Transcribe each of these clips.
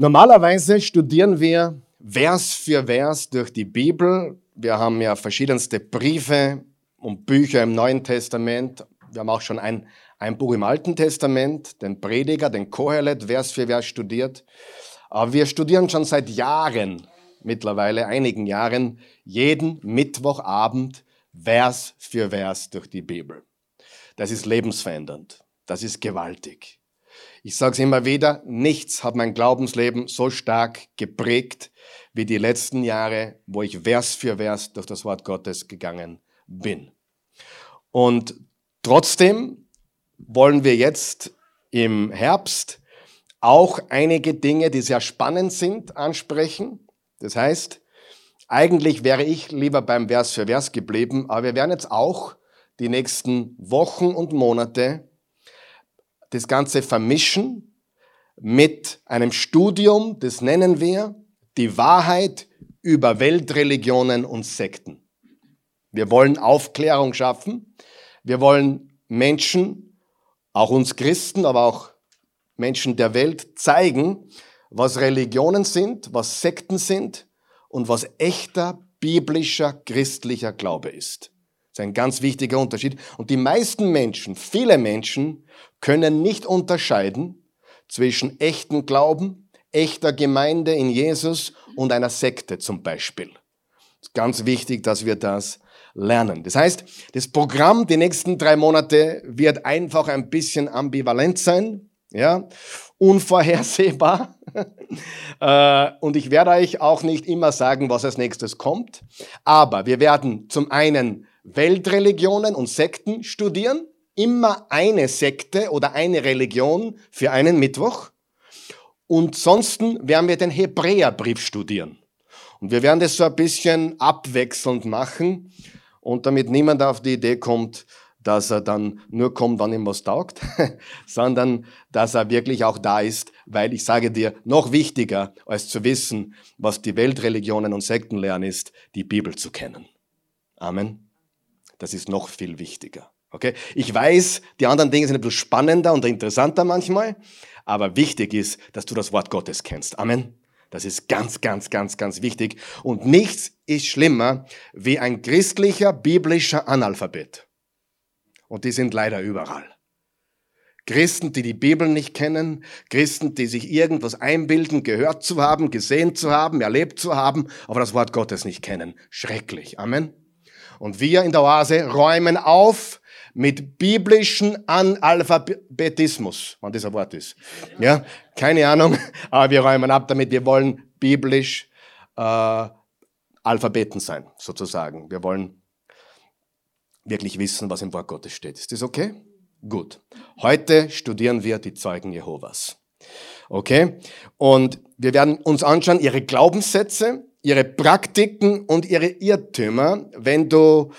Normalerweise studieren wir Vers für Vers durch die Bibel. Wir haben ja verschiedenste Briefe und Bücher im Neuen Testament. Wir haben auch schon ein, ein Buch im Alten Testament, den Prediger, den Kohelet, Vers für Vers studiert. Aber wir studieren schon seit Jahren, mittlerweile einigen Jahren, jeden Mittwochabend Vers für Vers durch die Bibel. Das ist lebensverändernd. Das ist gewaltig. Ich sage es immer wieder, nichts hat mein Glaubensleben so stark geprägt wie die letzten Jahre, wo ich Vers für Vers durch das Wort Gottes gegangen bin. Und trotzdem wollen wir jetzt im Herbst auch einige Dinge, die sehr spannend sind, ansprechen. Das heißt, eigentlich wäre ich lieber beim Vers für Vers geblieben, aber wir werden jetzt auch die nächsten Wochen und Monate das Ganze vermischen mit einem Studium, das nennen wir die Wahrheit über Weltreligionen und Sekten. Wir wollen Aufklärung schaffen. Wir wollen Menschen, auch uns Christen, aber auch Menschen der Welt zeigen, was Religionen sind, was Sekten sind und was echter biblischer christlicher Glaube ist. Ist ein ganz wichtiger Unterschied. Und die meisten Menschen, viele Menschen, können nicht unterscheiden zwischen echten Glauben, echter Gemeinde in Jesus und einer Sekte zum Beispiel. Es ist ganz wichtig, dass wir das lernen. Das heißt, das Programm die nächsten drei Monate wird einfach ein bisschen ambivalent sein, ja, unvorhersehbar. Äh, und ich werde euch auch nicht immer sagen, was als nächstes kommt. Aber wir werden zum einen Weltreligionen und Sekten studieren. Immer eine Sekte oder eine Religion für einen Mittwoch. Und sonst werden wir den Hebräerbrief studieren. Und wir werden das so ein bisschen abwechselnd machen und damit niemand auf die Idee kommt, dass er dann nur kommt, wann ihm was taugt, sondern dass er wirklich auch da ist, weil ich sage dir, noch wichtiger als zu wissen, was die Weltreligionen und Sekten lernen, ist, die Bibel zu kennen. Amen. Das ist noch viel wichtiger. Okay? Ich weiß, die anderen Dinge sind ein bisschen spannender und interessanter manchmal, aber wichtig ist, dass du das Wort Gottes kennst. Amen. Das ist ganz, ganz, ganz, ganz wichtig. Und nichts ist schlimmer wie ein christlicher, biblischer Analphabet. Und die sind leider überall. Christen, die die Bibel nicht kennen, Christen, die sich irgendwas einbilden, gehört zu haben, gesehen zu haben, erlebt zu haben, aber das Wort Gottes nicht kennen. Schrecklich. Amen. Und wir in der Oase räumen auf mit biblischen Analphabetismus, wann dieser Wort ist. Ja, keine Ahnung, aber wir räumen ab damit. Wir wollen biblisch äh, Alphabeten sein, sozusagen. Wir wollen wirklich wissen, was im Wort Gottes steht. Ist das okay? Gut. Heute studieren wir die Zeugen Jehovas. Okay? Und wir werden uns anschauen ihre Glaubenssätze, ihre Praktiken und ihre Irrtümer. Wenn du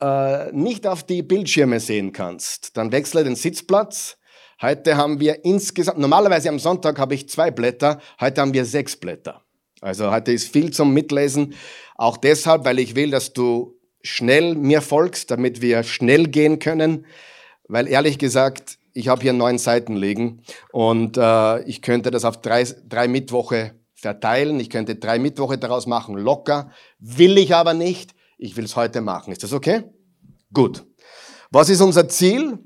äh, nicht auf die Bildschirme sehen kannst, dann wechsle den Sitzplatz. Heute haben wir insgesamt, normalerweise am Sonntag habe ich zwei Blätter, heute haben wir sechs Blätter. Also heute ist viel zum Mitlesen, auch deshalb, weil ich will, dass du schnell mir folgst, damit wir schnell gehen können, weil ehrlich gesagt, ich habe hier neun Seiten liegen und äh, ich könnte das auf drei, drei Mittwoche verteilen. Ich könnte drei Mittwoche daraus machen, locker. Will ich aber nicht. Ich will es heute machen. Ist das okay? Gut. Was ist unser Ziel?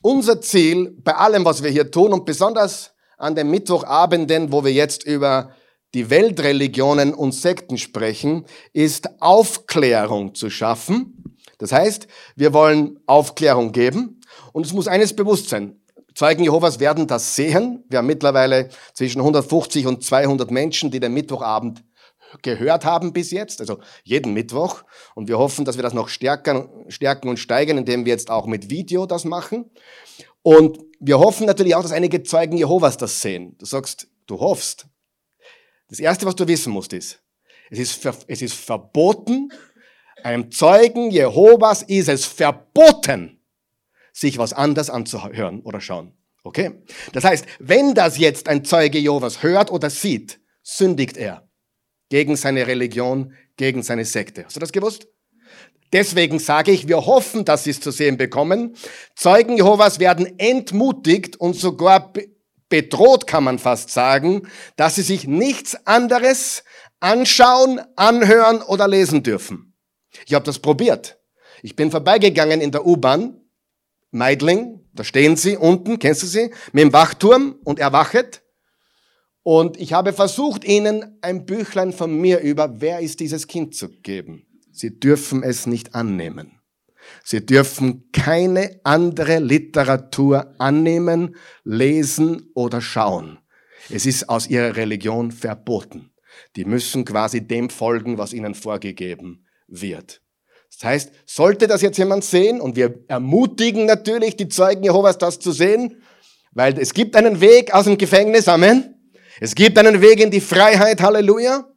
Unser Ziel bei allem, was wir hier tun und besonders an den Mittwochabenden, wo wir jetzt über die Weltreligionen und Sekten sprechen, ist Aufklärung zu schaffen. Das heißt, wir wollen Aufklärung geben und es muss eines bewusst sein. Zeugen Jehovas werden das sehen. Wir haben mittlerweile zwischen 150 und 200 Menschen, die den Mittwochabend gehört haben bis jetzt, also jeden Mittwoch. Und wir hoffen, dass wir das noch stärken, stärken und steigern, indem wir jetzt auch mit Video das machen. Und wir hoffen natürlich auch, dass einige Zeugen Jehovas das sehen. Du sagst, du hoffst. Das Erste, was du wissen musst, ist, es ist, es ist verboten, einem Zeugen Jehovas ist es verboten, sich was anders anzuhören oder schauen. Okay? Das heißt, wenn das jetzt ein Zeuge Jehovas hört oder sieht, sündigt er gegen seine Religion, gegen seine Sekte. Hast du das gewusst? Deswegen sage ich, wir hoffen, dass sie es zu sehen bekommen. Zeugen Jehovas werden entmutigt und sogar bedroht, kann man fast sagen, dass sie sich nichts anderes anschauen, anhören oder lesen dürfen. Ich habe das probiert. Ich bin vorbeigegangen in der U-Bahn, Meidling, da stehen sie unten, kennst du sie, mit dem Wachturm und erwachet. Und ich habe versucht, ihnen ein Büchlein von mir über Wer ist dieses Kind zu geben. Sie dürfen es nicht annehmen. Sie dürfen keine andere Literatur annehmen, lesen oder schauen. Es ist aus ihrer Religion verboten. Die müssen quasi dem folgen, was ihnen vorgegeben wird. Das heißt, sollte das jetzt jemand sehen, und wir ermutigen natürlich die Zeugen Jehovas, das zu sehen, weil es gibt einen Weg aus dem Gefängnis, Amen. Es gibt einen Weg in die Freiheit, Halleluja,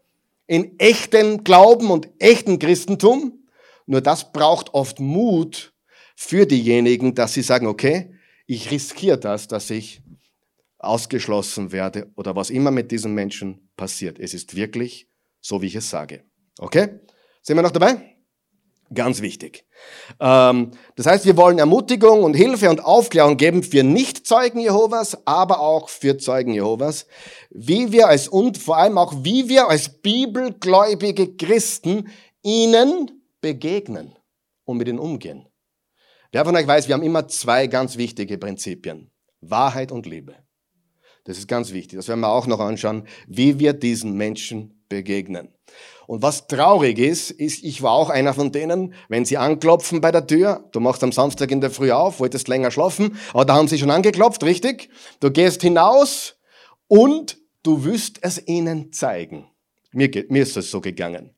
in echten Glauben und echten Christentum. Nur das braucht oft Mut für diejenigen, dass sie sagen, okay, ich riskiere das, dass ich ausgeschlossen werde oder was immer mit diesen Menschen passiert. Es ist wirklich so, wie ich es sage. Okay? Sind wir noch dabei? Ganz wichtig. Ähm, das heißt, wir wollen Ermutigung und Hilfe und Aufklärung geben für Nicht-Zeugen Jehovas, aber auch für Zeugen Jehovas, wie wir als und vor allem auch wie wir als bibelgläubige Christen ihnen begegnen und mit ihnen umgehen. Wer von euch weiß, wir haben immer zwei ganz wichtige Prinzipien. Wahrheit und Liebe. Das ist ganz wichtig. Das werden wir auch noch anschauen, wie wir diesen Menschen begegnen. Und was traurig ist, ist, ich war auch einer von denen, wenn sie anklopfen bei der Tür, du machst am Samstag in der Früh auf, wolltest länger schlafen, aber da haben sie schon angeklopft, richtig? Du gehst hinaus und du wirst es ihnen zeigen. Mir, mir ist es so gegangen.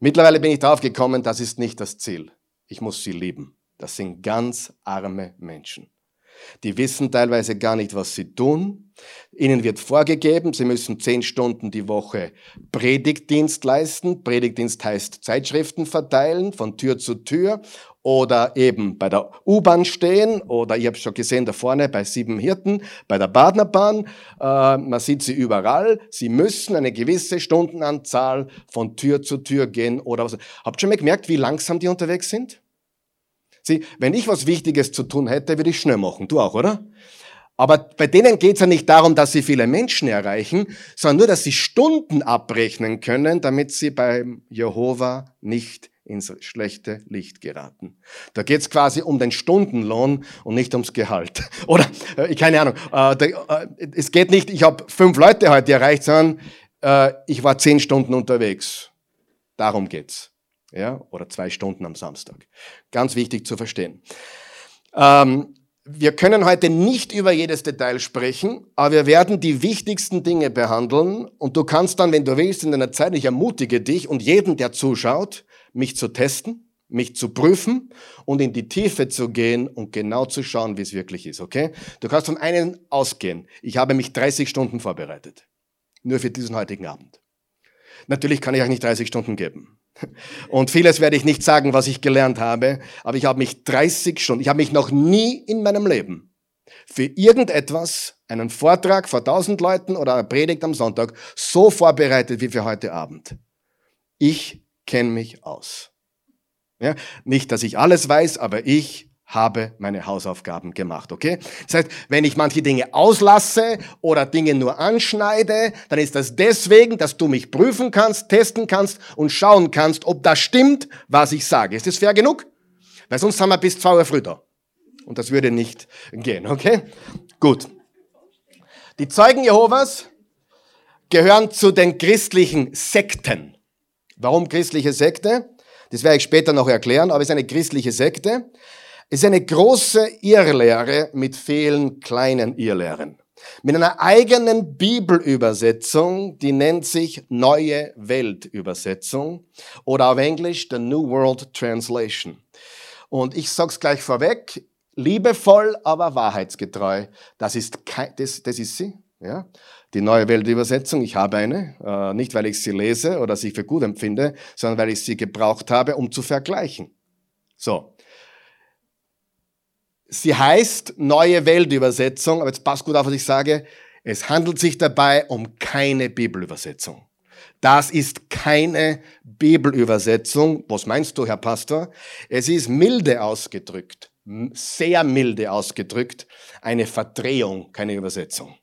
Mittlerweile bin ich drauf gekommen, das ist nicht das Ziel. Ich muss sie lieben. Das sind ganz arme Menschen. Die wissen teilweise gar nicht, was sie tun. Ihnen wird vorgegeben, sie müssen zehn Stunden die Woche Predigtdienst leisten. Predigtdienst heißt Zeitschriften verteilen von Tür zu Tür oder eben bei der U-Bahn stehen oder ich habe schon gesehen da vorne bei sieben Hirten, bei der Badnerbahn. Äh, man sieht sie überall. Sie müssen eine gewisse Stundenanzahl von Tür zu Tür gehen oder was. Habt ihr schon mal gemerkt, wie langsam die unterwegs sind? Sieh, wenn ich was Wichtiges zu tun hätte, würde ich schnell machen. Du auch, oder? Aber bei denen geht es ja nicht darum, dass sie viele Menschen erreichen, sondern nur, dass sie Stunden abrechnen können, damit sie beim Jehova nicht ins schlechte Licht geraten. Da geht es quasi um den Stundenlohn und nicht ums Gehalt. Oder, äh, keine Ahnung, äh, da, äh, es geht nicht, ich habe fünf Leute heute erreicht, sondern äh, ich war zehn Stunden unterwegs. Darum geht's ja, oder zwei Stunden am Samstag. Ganz wichtig zu verstehen. Ähm, wir können heute nicht über jedes Detail sprechen, aber wir werden die wichtigsten Dinge behandeln und du kannst dann, wenn du willst, in deiner Zeit, ich ermutige dich und jeden, der zuschaut, mich zu testen, mich zu prüfen und in die Tiefe zu gehen und genau zu schauen, wie es wirklich ist, okay? Du kannst von einem ausgehen. Ich habe mich 30 Stunden vorbereitet. Nur für diesen heutigen Abend. Natürlich kann ich euch nicht 30 Stunden geben. Und vieles werde ich nicht sagen, was ich gelernt habe, aber ich habe mich 30 Stunden, ich habe mich noch nie in meinem Leben für irgendetwas, einen Vortrag vor 1000 Leuten oder eine Predigt am Sonntag, so vorbereitet wie für heute Abend. Ich kenne mich aus. Ja, nicht, dass ich alles weiß, aber ich habe meine Hausaufgaben gemacht, okay? Das heißt, wenn ich manche Dinge auslasse oder Dinge nur anschneide, dann ist das deswegen, dass du mich prüfen kannst, testen kannst und schauen kannst, ob das stimmt, was ich sage. Ist das fair genug? Weil sonst haben wir bis zwei Uhr früh da. Und das würde nicht gehen, okay? Gut. Die Zeugen Jehovas gehören zu den christlichen Sekten. Warum christliche Sekte? Das werde ich später noch erklären, aber es ist eine christliche Sekte. Ist eine große Irrlehre mit vielen kleinen Irrlehren. Mit einer eigenen Bibelübersetzung, die nennt sich Neue Weltübersetzung oder auf Englisch The New World Translation. Und ich sag's gleich vorweg, liebevoll, aber wahrheitsgetreu. Das ist, kein, das, das ist sie, ja. Die Neue Weltübersetzung, ich habe eine, äh, nicht weil ich sie lese oder sie für gut empfinde, sondern weil ich sie gebraucht habe, um zu vergleichen. So, Sie heißt Neue Weltübersetzung, aber jetzt passt gut auf, was ich sage. Es handelt sich dabei um keine Bibelübersetzung. Das ist keine Bibelübersetzung. Was meinst du, Herr Pastor? Es ist milde ausgedrückt, sehr milde ausgedrückt, eine Verdrehung, keine Übersetzung.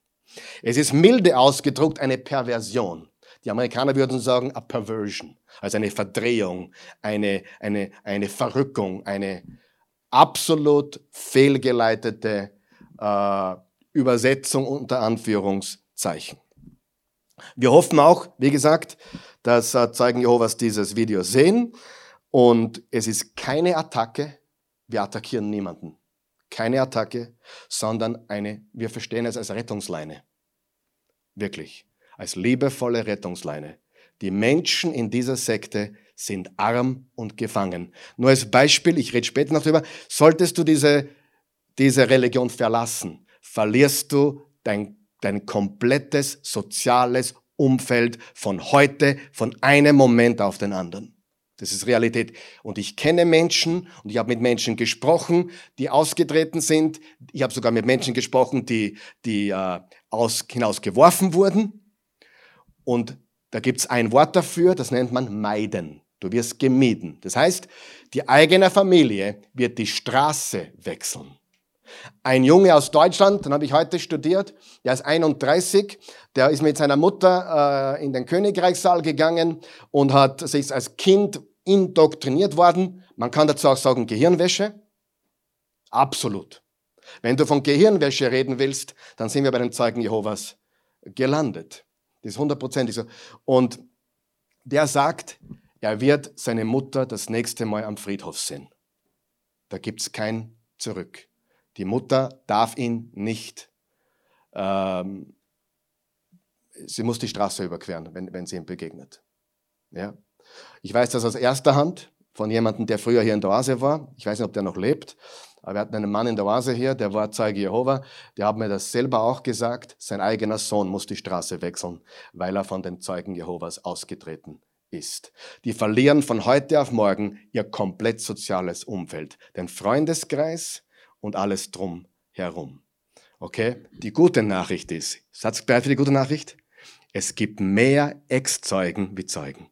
Es ist milde ausgedruckt eine Perversion. Die Amerikaner würden sagen, a perversion, also eine Verdrehung, eine, eine, eine Verrückung, eine absolut fehlgeleitete äh, Übersetzung unter Anführungszeichen. Wir hoffen auch, wie gesagt, dass äh, Zeugen Jehovas dieses Video sehen und es ist keine Attacke, wir attackieren niemanden. Keine Attacke, sondern eine, wir verstehen es als Rettungsleine. Wirklich als liebevolle Rettungsleine. Die Menschen in dieser Sekte sind arm und gefangen. Nur als Beispiel, ich rede später noch darüber, solltest du diese, diese Religion verlassen, verlierst du dein, dein komplettes soziales Umfeld von heute, von einem Moment auf den anderen. Das ist Realität. Und ich kenne Menschen und ich habe mit Menschen gesprochen, die ausgetreten sind. Ich habe sogar mit Menschen gesprochen, die, die äh, aus, hinausgeworfen wurden. Und da gibt es ein Wort dafür, das nennt man meiden. Du wirst gemieden. Das heißt, die eigene Familie wird die Straße wechseln. Ein Junge aus Deutschland, den habe ich heute studiert, der ist 31, der ist mit seiner Mutter äh, in den Königreichssaal gegangen und hat sich als Kind indoktriniert worden. Man kann dazu auch sagen Gehirnwäsche. Absolut. Wenn du von Gehirnwäsche reden willst, dann sind wir bei den Zeugen Jehovas gelandet. Das ist hundertprozentig so. Und der sagt, er wird seine Mutter das nächste Mal am Friedhof sehen. Da gibt es kein Zurück. Die Mutter darf ihn nicht, ähm, sie muss die Straße überqueren, wenn, wenn sie ihm begegnet. Ja? Ich weiß das aus erster Hand von jemandem, der früher hier in der Oase war. Ich weiß nicht, ob der noch lebt. Aber wir hatten einen Mann in der Oase hier, der war Zeuge Jehova, der hat mir das selber auch gesagt, sein eigener Sohn muss die Straße wechseln, weil er von den Zeugen Jehovas ausgetreten ist. Die verlieren von heute auf morgen ihr komplett soziales Umfeld, den Freundeskreis und alles drum herum. Okay? Die gute Nachricht ist, Satz bereit für die gute Nachricht? Es gibt mehr Ex-Zeugen wie Zeugen.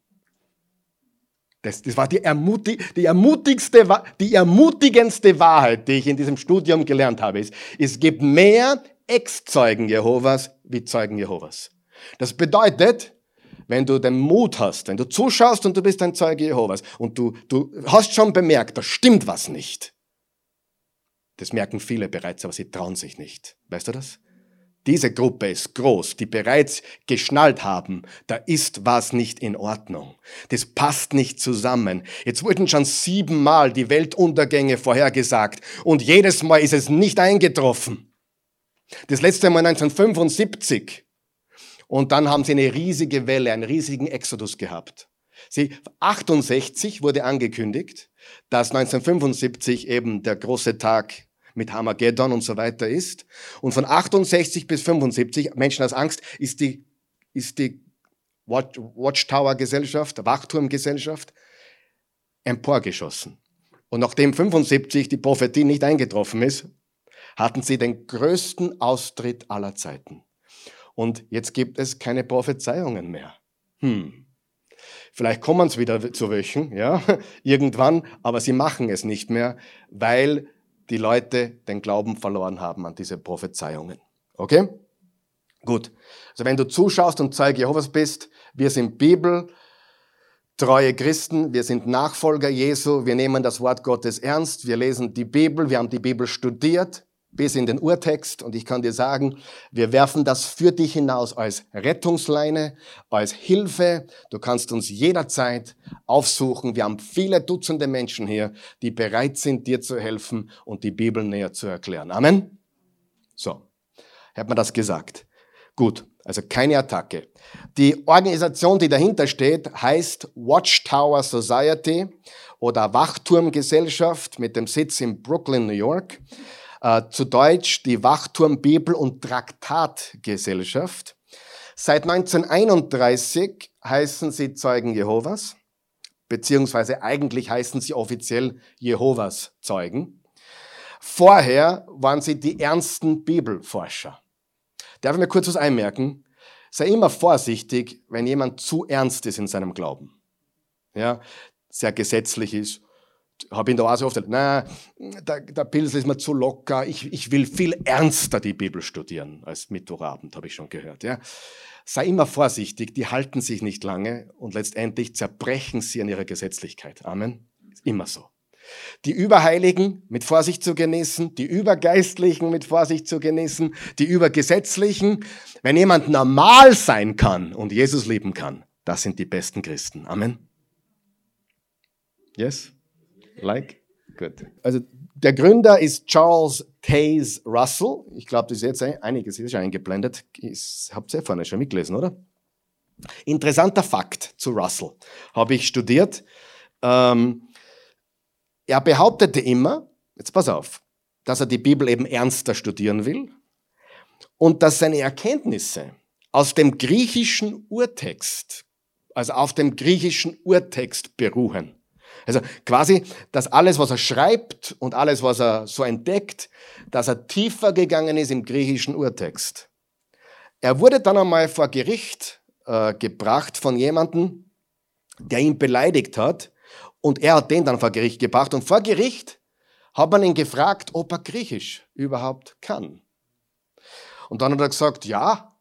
Das, das war die, ermutig, die, ermutigste, die ermutigendste Wahrheit, die ich in diesem Studium gelernt habe. Ist, es gibt mehr Ex-Zeugen Jehovas wie Zeugen Jehovas. Das bedeutet, wenn du den Mut hast, wenn du zuschaust und du bist ein Zeuge Jehovas und du, du hast schon bemerkt, da stimmt was nicht. Das merken viele bereits, aber sie trauen sich nicht. Weißt du das? Diese Gruppe ist groß, die bereits geschnallt haben, da ist was nicht in Ordnung. Das passt nicht zusammen. Jetzt wurden schon siebenmal die Weltuntergänge vorhergesagt und jedes Mal ist es nicht eingetroffen. Das letzte Mal 1975. Und dann haben sie eine riesige Welle, einen riesigen Exodus gehabt. Sie, 68 wurde angekündigt, dass 1975 eben der große Tag mit Hamageddon und so weiter ist. Und von 68 bis 75, Menschen aus Angst, ist die, ist die Watchtower-Gesellschaft, Wachturm-Gesellschaft emporgeschossen. Und nachdem 75 die Prophetie nicht eingetroffen ist, hatten sie den größten Austritt aller Zeiten. Und jetzt gibt es keine Prophezeiungen mehr. Hm. Vielleicht kommen es wieder zu welchen, ja, irgendwann, aber sie machen es nicht mehr, weil die Leute den Glauben verloren haben an diese Prophezeiungen. Okay? Gut. Also wenn du zuschaust und Zeuge Jehovas bist, wir sind Bibel, treue Christen, wir sind Nachfolger Jesu, wir nehmen das Wort Gottes ernst, wir lesen die Bibel, wir haben die Bibel studiert, bis in den Urtext und ich kann dir sagen, wir werfen das für dich hinaus als Rettungsleine, als Hilfe. Du kannst uns jederzeit aufsuchen. Wir haben viele Dutzende Menschen hier, die bereit sind, dir zu helfen und die Bibel näher zu erklären. Amen. So, hat man das gesagt. Gut, also keine Attacke. Die Organisation, die dahinter steht, heißt Watchtower Society oder Wachturmgesellschaft mit dem Sitz in Brooklyn, New York. Äh, zu Deutsch die Wachturm Bibel- und Traktatgesellschaft. Seit 1931 heißen sie Zeugen Jehovas, beziehungsweise eigentlich heißen sie offiziell Jehovas Zeugen. Vorher waren sie die ernsten Bibelforscher. Darf ich mir kurz was einmerken? Sei immer vorsichtig, wenn jemand zu ernst ist in seinem Glauben. Ja, sehr gesetzlich ist, habe in der Oase oft na, der, der Pilsel ist mir zu locker, ich, ich will viel ernster die Bibel studieren als Mittwochabend, habe ich schon gehört. Ja. Sei immer vorsichtig, die halten sich nicht lange und letztendlich zerbrechen sie an ihrer Gesetzlichkeit. Amen. Ist immer so. Die Überheiligen mit Vorsicht zu genießen, die Übergeistlichen mit Vorsicht zu genießen, die Übergesetzlichen. Wenn jemand normal sein kann und Jesus lieben kann, das sind die besten Christen. Amen. Yes? Like? Good. Also der Gründer ist Charles Taze Russell. Ich glaube, das ist jetzt einiges ist schon eingeblendet. Habt ihr vorne schon mitgelesen, oder? Interessanter Fakt zu Russell. Habe ich studiert. Ähm, er behauptete immer, jetzt pass auf, dass er die Bibel eben ernster studieren will und dass seine Erkenntnisse aus dem griechischen Urtext, also auf dem griechischen Urtext beruhen. Also quasi, dass alles, was er schreibt und alles, was er so entdeckt, dass er tiefer gegangen ist im griechischen Urtext. Er wurde dann einmal vor Gericht äh, gebracht von jemandem, der ihn beleidigt hat und er hat den dann vor Gericht gebracht und vor Gericht hat man ihn gefragt, ob er Griechisch überhaupt kann. Und dann hat er gesagt, ja,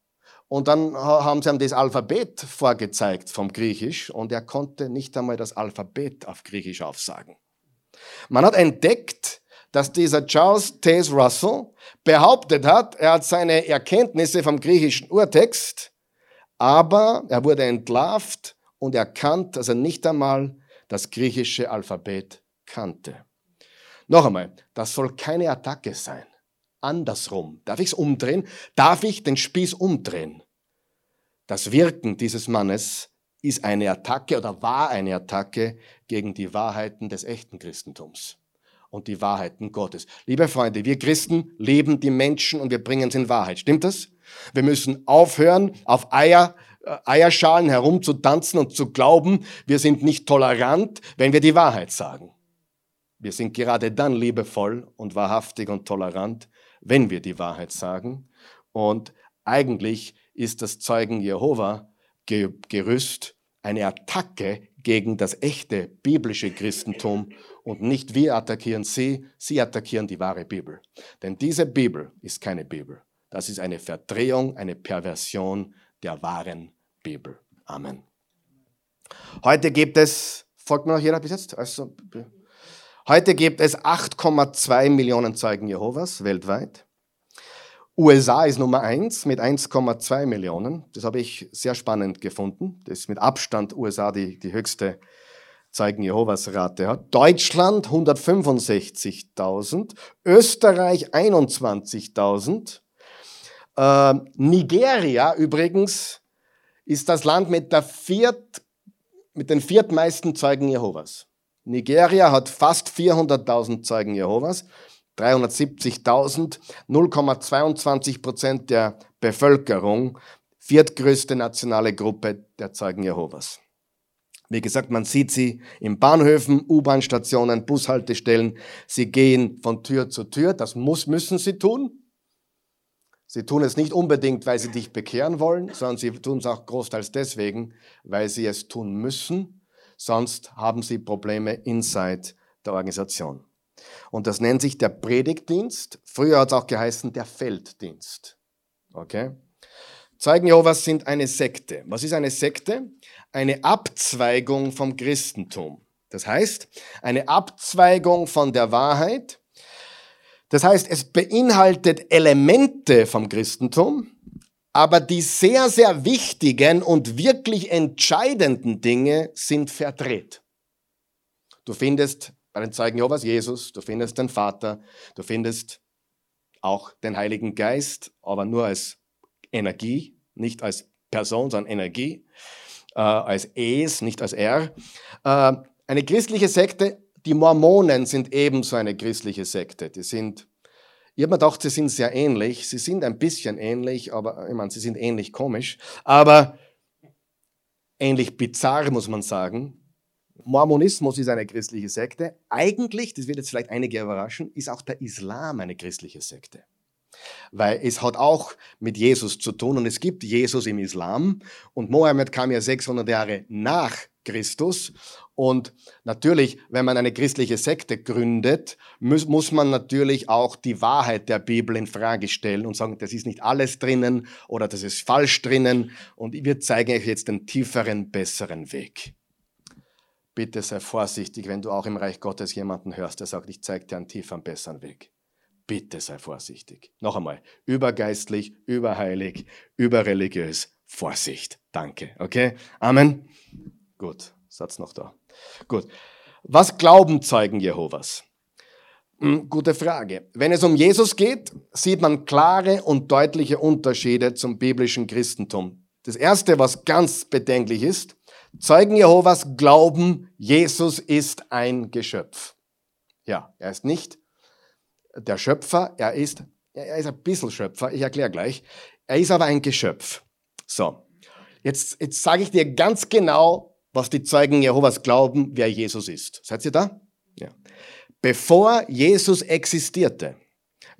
und dann haben sie ihm das Alphabet vorgezeigt vom Griechisch und er konnte nicht einmal das Alphabet auf Griechisch aufsagen. Man hat entdeckt, dass dieser Charles Taze Russell behauptet hat, er hat seine Erkenntnisse vom griechischen Urtext, aber er wurde entlarvt und erkannt, dass er nicht einmal das griechische Alphabet kannte. Noch einmal, das soll keine Attacke sein andersrum. Darf ich es umdrehen? Darf ich den Spieß umdrehen? Das Wirken dieses Mannes ist eine Attacke oder war eine Attacke gegen die Wahrheiten des echten Christentums und die Wahrheiten Gottes. Liebe Freunde, wir Christen lieben die Menschen und wir bringen sie in Wahrheit. Stimmt das? Wir müssen aufhören, auf Eier, äh, Eierschalen herumzutanzen und zu glauben, wir sind nicht tolerant, wenn wir die Wahrheit sagen. Wir sind gerade dann liebevoll und wahrhaftig und tolerant, wenn wir die Wahrheit sagen. Und eigentlich ist das Zeugen Jehova Gerüst eine Attacke gegen das echte biblische Christentum und nicht wir attackieren sie, sie attackieren die wahre Bibel. Denn diese Bibel ist keine Bibel. Das ist eine Verdrehung, eine Perversion der wahren Bibel. Amen. Heute gibt es, folgt mir noch jeder bis jetzt? Also, heute gibt es 8,2 Millionen Zeugen Jehovas weltweit. USA ist Nummer eins mit 1,2 Millionen. Das habe ich sehr spannend gefunden. Das ist mit Abstand USA die, die höchste Zeugen Jehovas Rate hat. Deutschland 165.000, Österreich 21.000. Äh, Nigeria übrigens ist das Land mit, der viert, mit den viertmeisten Zeugen Jehovas. Nigeria hat fast 400.000 Zeugen Jehovas. 370.000, 0,22 Prozent der Bevölkerung, viertgrößte nationale Gruppe der Zeugen Jehovas. Wie gesagt, man sieht sie in Bahnhöfen, U-Bahn-Stationen, Bushaltestellen. Sie gehen von Tür zu Tür. Das muss, müssen sie tun. Sie tun es nicht unbedingt, weil sie dich bekehren wollen, sondern sie tun es auch großteils deswegen, weil sie es tun müssen. Sonst haben sie Probleme inside der Organisation. Und das nennt sich der Predigtdienst. Früher hat es auch geheißen der Felddienst. Okay? Zeugen Jehovas sind eine Sekte. Was ist eine Sekte? Eine Abzweigung vom Christentum. Das heißt, eine Abzweigung von der Wahrheit. Das heißt, es beinhaltet Elemente vom Christentum, aber die sehr, sehr wichtigen und wirklich entscheidenden Dinge sind verdreht. Du findest bei den Zeugen Jehovas Jesus, du findest den Vater, du findest auch den Heiligen Geist, aber nur als Energie, nicht als Person, sondern Energie, äh, als Es, nicht als Er. Äh, eine christliche Sekte, die Mormonen sind ebenso eine christliche Sekte. Die sind, ich habe mir gedacht, sie sind sehr ähnlich. Sie sind ein bisschen ähnlich, aber ich meine, sie sind ähnlich komisch, aber ähnlich bizarr, muss man sagen. Mormonismus ist eine christliche Sekte. Eigentlich, das wird jetzt vielleicht einige überraschen, ist auch der Islam eine christliche Sekte. Weil es hat auch mit Jesus zu tun und es gibt Jesus im Islam und Mohammed kam ja 600 Jahre nach Christus. Und natürlich, wenn man eine christliche Sekte gründet, muss, muss man natürlich auch die Wahrheit der Bibel in Frage stellen und sagen, das ist nicht alles drinnen oder das ist falsch drinnen. Und wir zeigen euch jetzt den tieferen, besseren Weg. Bitte sei vorsichtig, wenn du auch im Reich Gottes jemanden hörst, der sagt, ich zeige dir einen tieferen, besseren Weg. Bitte sei vorsichtig. Noch einmal, übergeistlich, überheilig, überreligiös. Vorsicht. Danke. Okay? Amen. Gut. Satz noch da. Gut. Was glauben Zeugen Jehovas? Hm, gute Frage. Wenn es um Jesus geht, sieht man klare und deutliche Unterschiede zum biblischen Christentum. Das erste, was ganz bedenklich ist, Zeugen Jehovas glauben, Jesus ist ein Geschöpf. Ja, er ist nicht der Schöpfer, er ist, er ist ein bisschen Schöpfer, ich erkläre gleich. Er ist aber ein Geschöpf. So, jetzt, jetzt sage ich dir ganz genau, was die Zeugen Jehovas glauben, wer Jesus ist. Seid ihr da? Ja. Bevor Jesus existierte,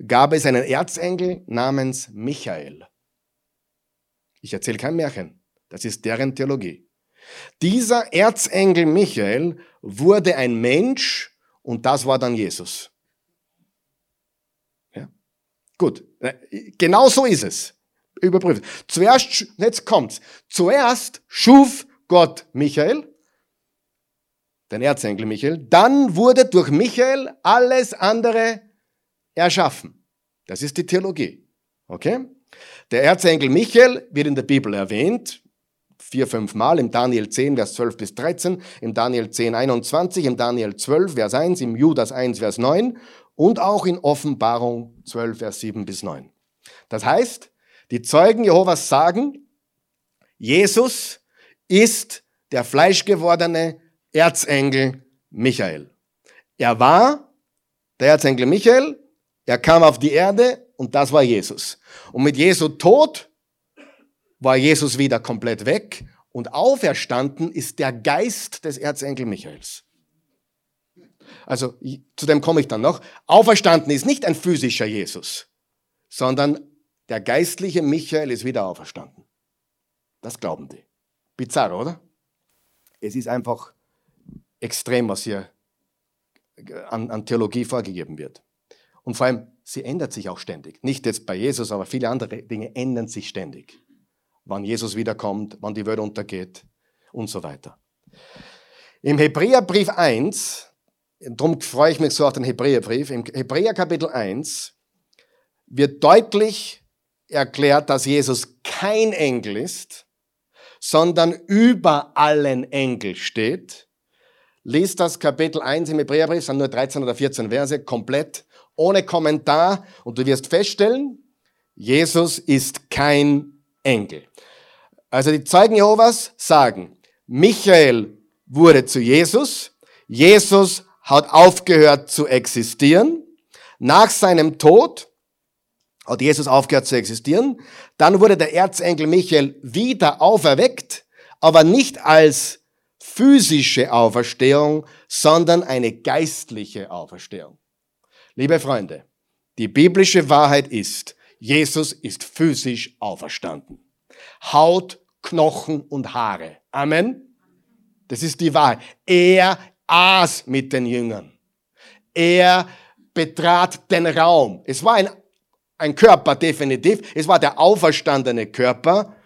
gab es einen Erzengel namens Michael. Ich erzähle kein Märchen, das ist deren Theologie. Dieser Erzengel Michael wurde ein Mensch und das war dann Jesus. Gut, äh, genau so ist es. Überprüfen. Zuerst, jetzt kommt's. Zuerst schuf Gott Michael, den Erzengel Michael, dann wurde durch Michael alles andere erschaffen. Das ist die Theologie. Okay? Der Erzengel Michael wird in der Bibel erwähnt, vier, fünf Mal, im Daniel 10, Vers 12 bis 13, im Daniel 10, 21, im Daniel 12, Vers 1, im Judas 1, Vers 9 und auch in Offenbarung 12, Vers 7 bis 9. Das heißt, die Zeugen Jehovas sagen, Jesus ist der fleischgewordene Erzengel Michael. Er war der Erzengel Michael, er kam auf die Erde und das war Jesus. Und mit Jesu Tod war Jesus wieder komplett weg und auferstanden ist der Geist des Erzengel Michaels. Also zu dem komme ich dann noch. Auferstanden ist nicht ein physischer Jesus, sondern der geistliche Michael ist wieder auferstanden. Das glauben die. Bizarr, oder? Es ist einfach extrem, was hier an, an Theologie vorgegeben wird. Und vor allem, sie ändert sich auch ständig. Nicht jetzt bei Jesus, aber viele andere Dinge ändern sich ständig. Wann Jesus wiederkommt, wann die Welt untergeht und so weiter. Im Hebräerbrief 1 Darum freue ich mich so auf den Hebräerbrief. Im Hebräer Kapitel 1 wird deutlich erklärt, dass Jesus kein Engel ist, sondern über allen Engel steht. Lies das Kapitel 1 im Hebräerbrief, sind nur 13 oder 14 Verse, komplett, ohne Kommentar, und du wirst feststellen, Jesus ist kein Engel. Also die Zeugen Jehovas sagen, Michael wurde zu Jesus, Jesus hat aufgehört zu existieren. Nach seinem Tod hat Jesus aufgehört zu existieren. Dann wurde der Erzengel Michael wieder auferweckt, aber nicht als physische Auferstehung, sondern eine geistliche Auferstehung. Liebe Freunde, die biblische Wahrheit ist, Jesus ist physisch auferstanden. Haut, Knochen und Haare. Amen. Das ist die Wahrheit. Er aß mit den Jüngern. Er betrat den Raum. Es war ein, ein Körper, definitiv. Es war der auferstandene Körper.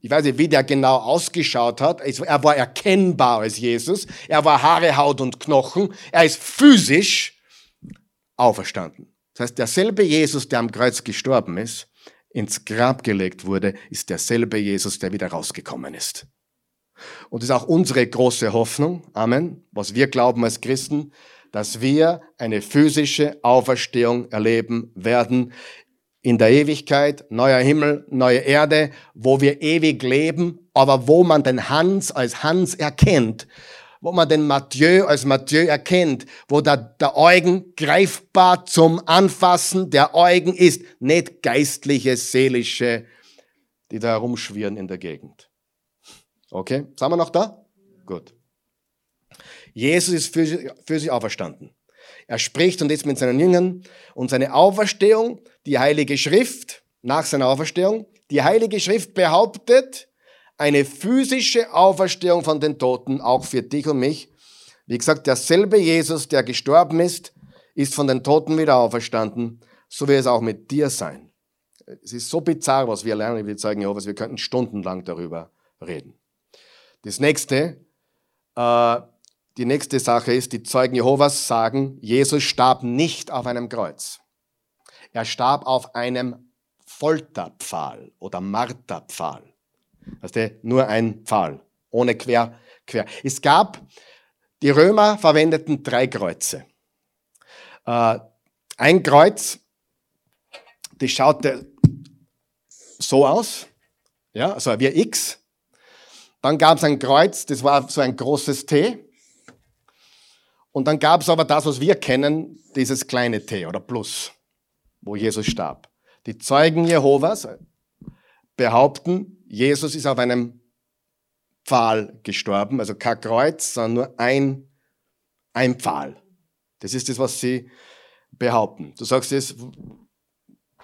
Ich weiß nicht, wie der genau ausgeschaut hat. Er war erkennbar als Jesus. Er war Haare, Haut und Knochen. Er ist physisch auferstanden. Das heißt, derselbe Jesus, der am Kreuz gestorben ist, ins Grab gelegt wurde, ist derselbe Jesus, der wieder rausgekommen ist. Und das ist auch unsere große Hoffnung, Amen, was wir glauben als Christen, dass wir eine physische Auferstehung erleben werden in der Ewigkeit, neuer Himmel, neue Erde, wo wir ewig leben, aber wo man den Hans als Hans erkennt, wo man den Mathieu als Mathieu erkennt, wo der, der Eugen greifbar zum Anfassen der Eugen ist, nicht geistliche, seelische, die da herumschwirren in der Gegend. Okay, sind wir noch da? Gut. Jesus ist für, für sie auferstanden. Er spricht und jetzt mit seinen Jüngern und seine Auferstehung, die Heilige Schrift, nach seiner Auferstehung, die Heilige Schrift behauptet, eine physische Auferstehung von den Toten, auch für dich und mich. Wie gesagt, derselbe Jesus, der gestorben ist, ist von den Toten wieder auferstanden. So wird es auch mit dir sein. Es ist so bizarr, was wir lernen, wir zeigen Jehovas, wir könnten stundenlang darüber reden. Das nächste, äh, die nächste Sache ist, die Zeugen Jehovas sagen, Jesus starb nicht auf einem Kreuz. Er starb auf einem Folterpfahl oder Marterpfahl. Das ist nur ein Pfahl, ohne quer, quer. Es gab, die Römer verwendeten drei Kreuze. Äh, ein Kreuz, das schaute so aus, ja, also wie X. Dann gab es ein Kreuz, das war so ein großes T. Und dann gab es aber das, was wir kennen, dieses kleine T oder Plus, wo Jesus starb. Die Zeugen Jehovas behaupten, Jesus ist auf einem Pfahl gestorben, also kein Kreuz, sondern nur ein, ein Pfahl. Das ist das, was sie behaupten. Du sagst jetzt,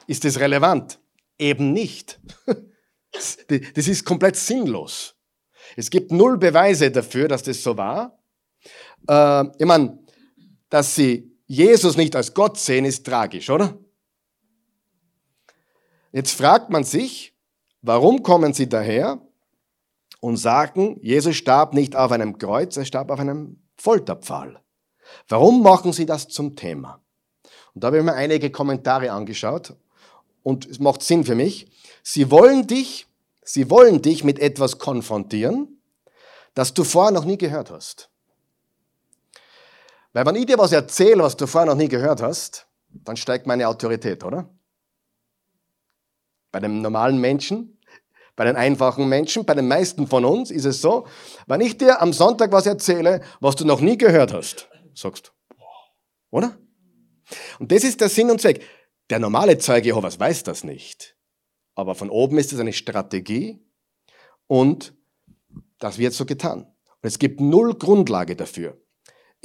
ist das relevant? Eben nicht. Das ist komplett sinnlos. Es gibt null Beweise dafür, dass das so war. Äh, ich meine, dass sie Jesus nicht als Gott sehen, ist tragisch, oder? Jetzt fragt man sich, warum kommen sie daher und sagen, Jesus starb nicht auf einem Kreuz, er starb auf einem Folterpfahl. Warum machen sie das zum Thema? Und da habe ich mir einige Kommentare angeschaut und es macht Sinn für mich. Sie wollen dich, sie wollen dich mit etwas konfrontieren, das du vorher noch nie gehört hast. Weil wenn ich dir was erzähle, was du vorher noch nie gehört hast, dann steigt meine Autorität, oder? Bei dem normalen Menschen, bei den einfachen Menschen, bei den meisten von uns ist es so, wenn ich dir am Sonntag was erzähle, was du noch nie gehört hast, sagst, oder? Und das ist der Sinn und Zweck. Der normale Zeuge Jehovas weiß das nicht. Aber von oben ist es eine Strategie und das wird so getan. Und es gibt null Grundlage dafür.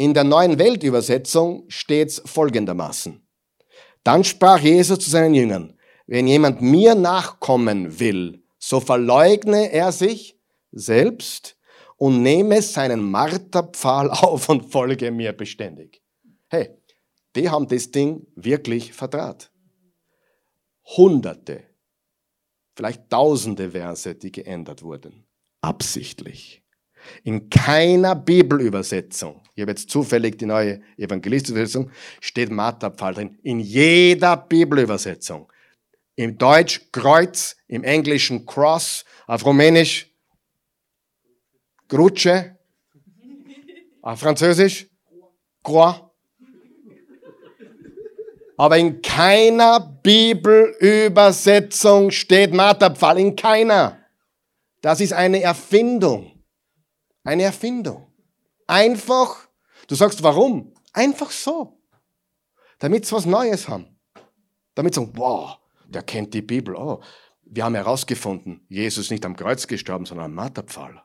In der neuen Weltübersetzung steht es folgendermaßen. Dann sprach Jesus zu seinen Jüngern, wenn jemand mir nachkommen will, so verleugne er sich selbst und nehme seinen Marterpfahl auf und folge mir beständig. Hey, die haben das Ding wirklich vertraut. Hunderte, vielleicht tausende Verse, die geändert wurden. Absichtlich. In keiner Bibelübersetzung, ich habe jetzt zufällig die neue Evangelistische steht Marterpfahl drin. In jeder Bibelübersetzung. Im Deutsch Kreuz, im Englischen Cross, auf Rumänisch Grutsche, auf Französisch Croix. Aber in keiner Bibelübersetzung steht Marterpfahl, in keiner. Das ist eine Erfindung. Eine Erfindung. Einfach, du sagst warum? Einfach so. Damit sie was Neues haben. Damit sie sagen, wow, der kennt die Bibel. Oh, wir haben herausgefunden, Jesus ist nicht am Kreuz gestorben, sondern am Marterpfahl.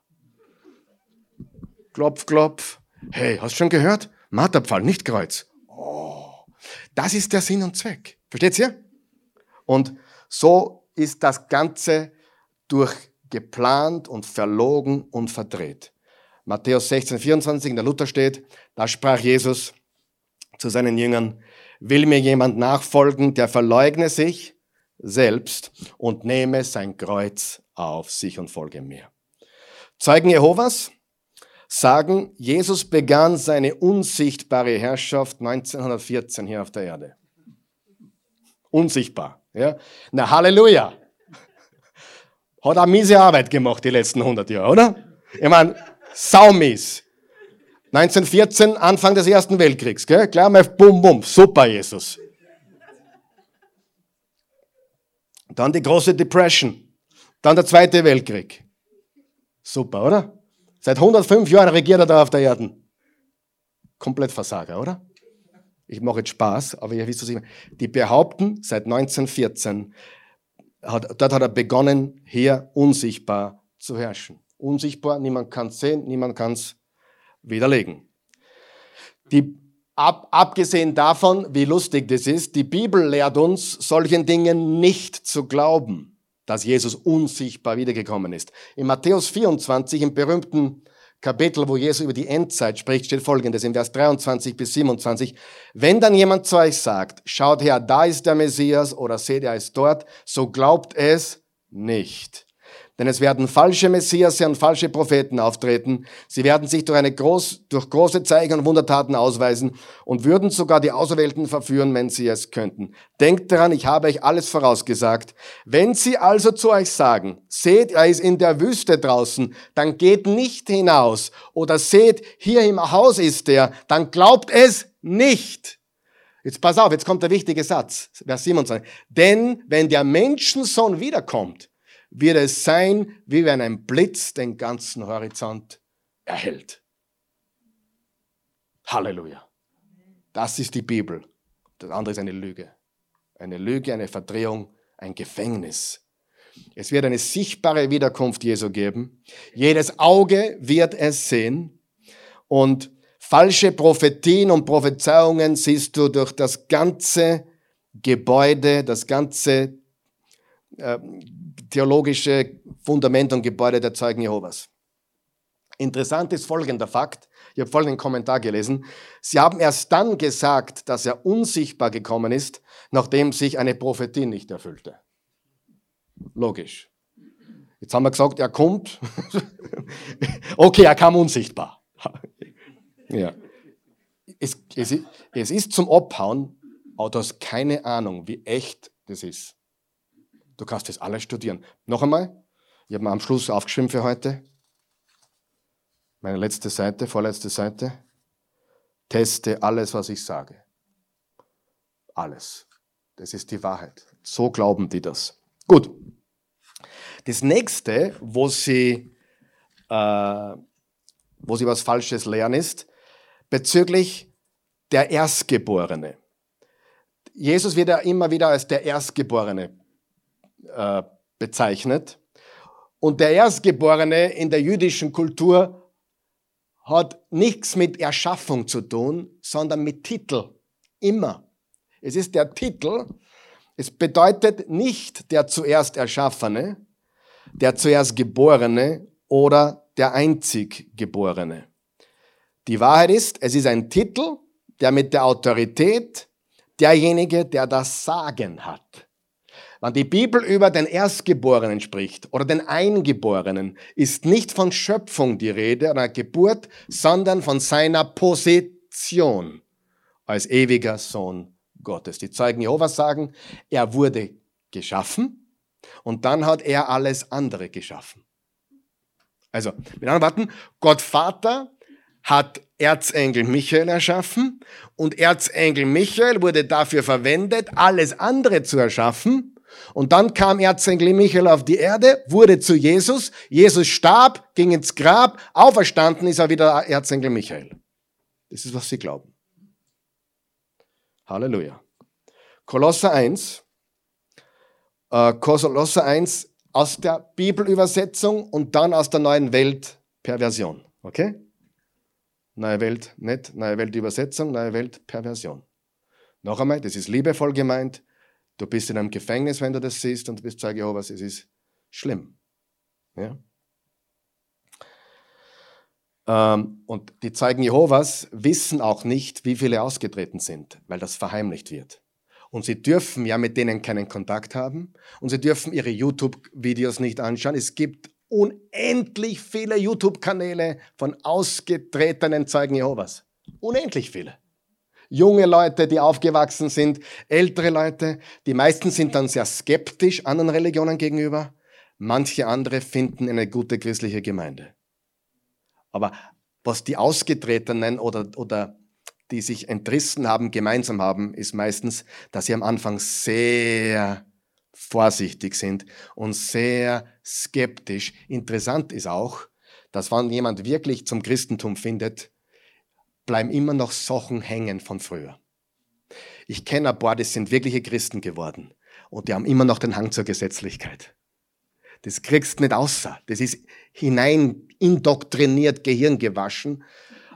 Klopf, klopf. Hey, hast du schon gehört? Marterpfahl, nicht Kreuz. Das ist der Sinn und Zweck. Versteht ihr? Und so ist das Ganze durchgeplant und verlogen und verdreht. Matthäus 16, 24 in der Luther steht, da sprach Jesus zu seinen Jüngern, will mir jemand nachfolgen, der verleugne sich selbst und nehme sein Kreuz auf sich und folge mir. Zeugen Jehovas sagen, Jesus begann seine unsichtbare Herrschaft 1914 hier auf der Erde. Unsichtbar. Ja? Na, Halleluja. Hat eine miese Arbeit gemacht die letzten 100 Jahre, oder? Ich meine, saumies. 1914, Anfang des Ersten Weltkriegs, gell? Klar mal bum bum, super Jesus. Dann die große Depression. Dann der Zweite Weltkrieg. Super, oder? Seit 105 Jahren regiert er da auf der Erde. Komplett Versager, oder? Ich mache jetzt Spaß, aber ihr wisst, ich meine. Die behaupten, seit 1914, hat, dort hat er begonnen, hier unsichtbar zu herrschen. Unsichtbar, niemand kann es sehen, niemand kann es widerlegen. Die, ab, abgesehen davon, wie lustig das ist, die Bibel lehrt uns, solchen Dingen nicht zu glauben. dass Jesus unsichtbar wiedergekommen ist. In Matthäus 24, im berühmten Kapitel, wo Jesus über die Endzeit spricht, steht folgendes in Vers 23 bis 27. Wenn dann jemand zu euch sagt, schaut her, da ist der Messias oder seht, er ist dort, so glaubt es nicht. Denn es werden falsche Messias und falsche Propheten auftreten. Sie werden sich durch, eine groß, durch große Zeichen und Wundertaten ausweisen und würden sogar die Auserwählten verführen, wenn sie es könnten. Denkt daran, ich habe euch alles vorausgesagt. Wenn sie also zu euch sagen, seht, er ist in der Wüste draußen, dann geht nicht hinaus. Oder seht, hier im Haus ist er, dann glaubt es nicht. Jetzt pass auf, jetzt kommt der wichtige Satz, Vers 27. Denn wenn der Menschensohn wiederkommt, wird es sein, wie wenn ein Blitz den ganzen Horizont erhält. Halleluja. Das ist die Bibel. Das andere ist eine Lüge. Eine Lüge, eine Verdrehung, ein Gefängnis. Es wird eine sichtbare Wiederkunft Jesu geben. Jedes Auge wird es sehen. Und falsche Prophetien und Prophezeiungen siehst du durch das ganze Gebäude, das ganze äh, theologische Fundament und Gebäude der Zeugen Jehovas. Interessant ist folgender Fakt. Ich habe folgenden Kommentar gelesen. Sie haben erst dann gesagt, dass er unsichtbar gekommen ist, nachdem sich eine Prophetie nicht erfüllte. Logisch. Jetzt haben wir gesagt, er kommt. okay, er kam unsichtbar. ja. Es, es, es ist zum Abhauen, aber du hast keine Ahnung, wie echt das ist. Du kannst das alles studieren. Noch einmal, ich habe mir am Schluss aufgeschrieben für heute. Meine letzte Seite, vorletzte Seite. Teste alles, was ich sage. Alles. Das ist die Wahrheit. So glauben die das. Gut. Das nächste, wo sie, äh, wo sie was Falsches lernen, ist bezüglich der Erstgeborene. Jesus wird ja immer wieder als der Erstgeborene äh, bezeichnet. Und der Erstgeborene in der jüdischen Kultur hat nichts mit Erschaffung zu tun, sondern mit Titel. Immer. Es ist der Titel. Es bedeutet nicht der zuerst Erschaffene, der zuerst Geborene oder der einzig Geborene. Die Wahrheit ist, es ist ein Titel, der mit der Autorität derjenige, der das Sagen hat. Wenn die Bibel über den Erstgeborenen spricht oder den Eingeborenen, ist nicht von Schöpfung die Rede oder Geburt, sondern von seiner Position als ewiger Sohn Gottes. Die Zeugen Jehovas sagen, er wurde geschaffen und dann hat er alles andere geschaffen. Also, mit anderen Worten, Gott Vater hat Erzengel Michael erschaffen und Erzengel Michael wurde dafür verwendet, alles andere zu erschaffen und dann kam Erzengel Michael auf die Erde, wurde zu Jesus. Jesus starb, ging ins Grab, auferstanden ist er wieder Erzengel Michael. Das ist, was sie glauben. Halleluja. Kolosser 1, äh, Kolosser 1 aus der Bibelübersetzung und dann aus der neuen Welt Perversion. Okay? Neue Welt nicht, neue Welt Übersetzung, neue Welt Perversion. Noch einmal, das ist liebevoll gemeint. Du bist in einem Gefängnis, wenn du das siehst und du bist Zeuge Jehovas. Es ist schlimm. Ja? Ähm, und die Zeugen Jehovas wissen auch nicht, wie viele ausgetreten sind, weil das verheimlicht wird. Und sie dürfen ja mit denen keinen Kontakt haben und sie dürfen ihre YouTube-Videos nicht anschauen. Es gibt unendlich viele YouTube-Kanäle von ausgetretenen Zeugen Jehovas. Unendlich viele junge Leute, die aufgewachsen sind, ältere Leute. Die meisten sind dann sehr skeptisch anderen Religionen gegenüber. Manche andere finden eine gute christliche Gemeinde. Aber was die Ausgetretenen oder, oder die sich entrissen haben, gemeinsam haben, ist meistens, dass sie am Anfang sehr vorsichtig sind und sehr skeptisch. Interessant ist auch, dass wenn jemand wirklich zum Christentum findet, bleiben immer noch Sachen hängen von früher. Ich kenne ein paar, die sind wirkliche Christen geworden und die haben immer noch den Hang zur Gesetzlichkeit. Das kriegst du nicht außer. Das ist hinein indoktriniert, Gehirn gewaschen,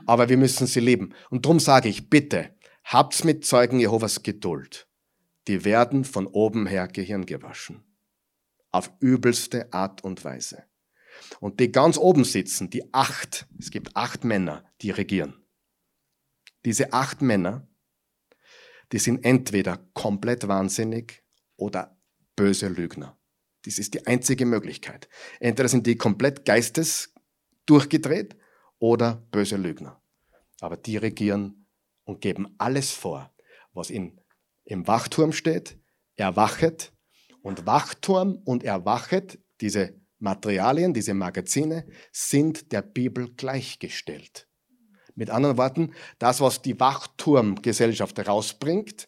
aber wir müssen sie lieben. Und darum sage ich, bitte, habt's mit Zeugen Jehovas Geduld. Die werden von oben her Gehirn gewaschen. Auf übelste Art und Weise. Und die ganz oben sitzen, die acht, es gibt acht Männer, die regieren. Diese acht Männer, die sind entweder komplett wahnsinnig oder böse Lügner. Das ist die einzige Möglichkeit. Entweder sind die komplett geistes durchgedreht oder böse Lügner. Aber die regieren und geben alles vor, was in, im Wachturm steht. Erwachet und Wachturm und Erwachet, diese Materialien, diese Magazine, sind der Bibel gleichgestellt. Mit anderen Worten, das, was die Wachturmgesellschaft rausbringt,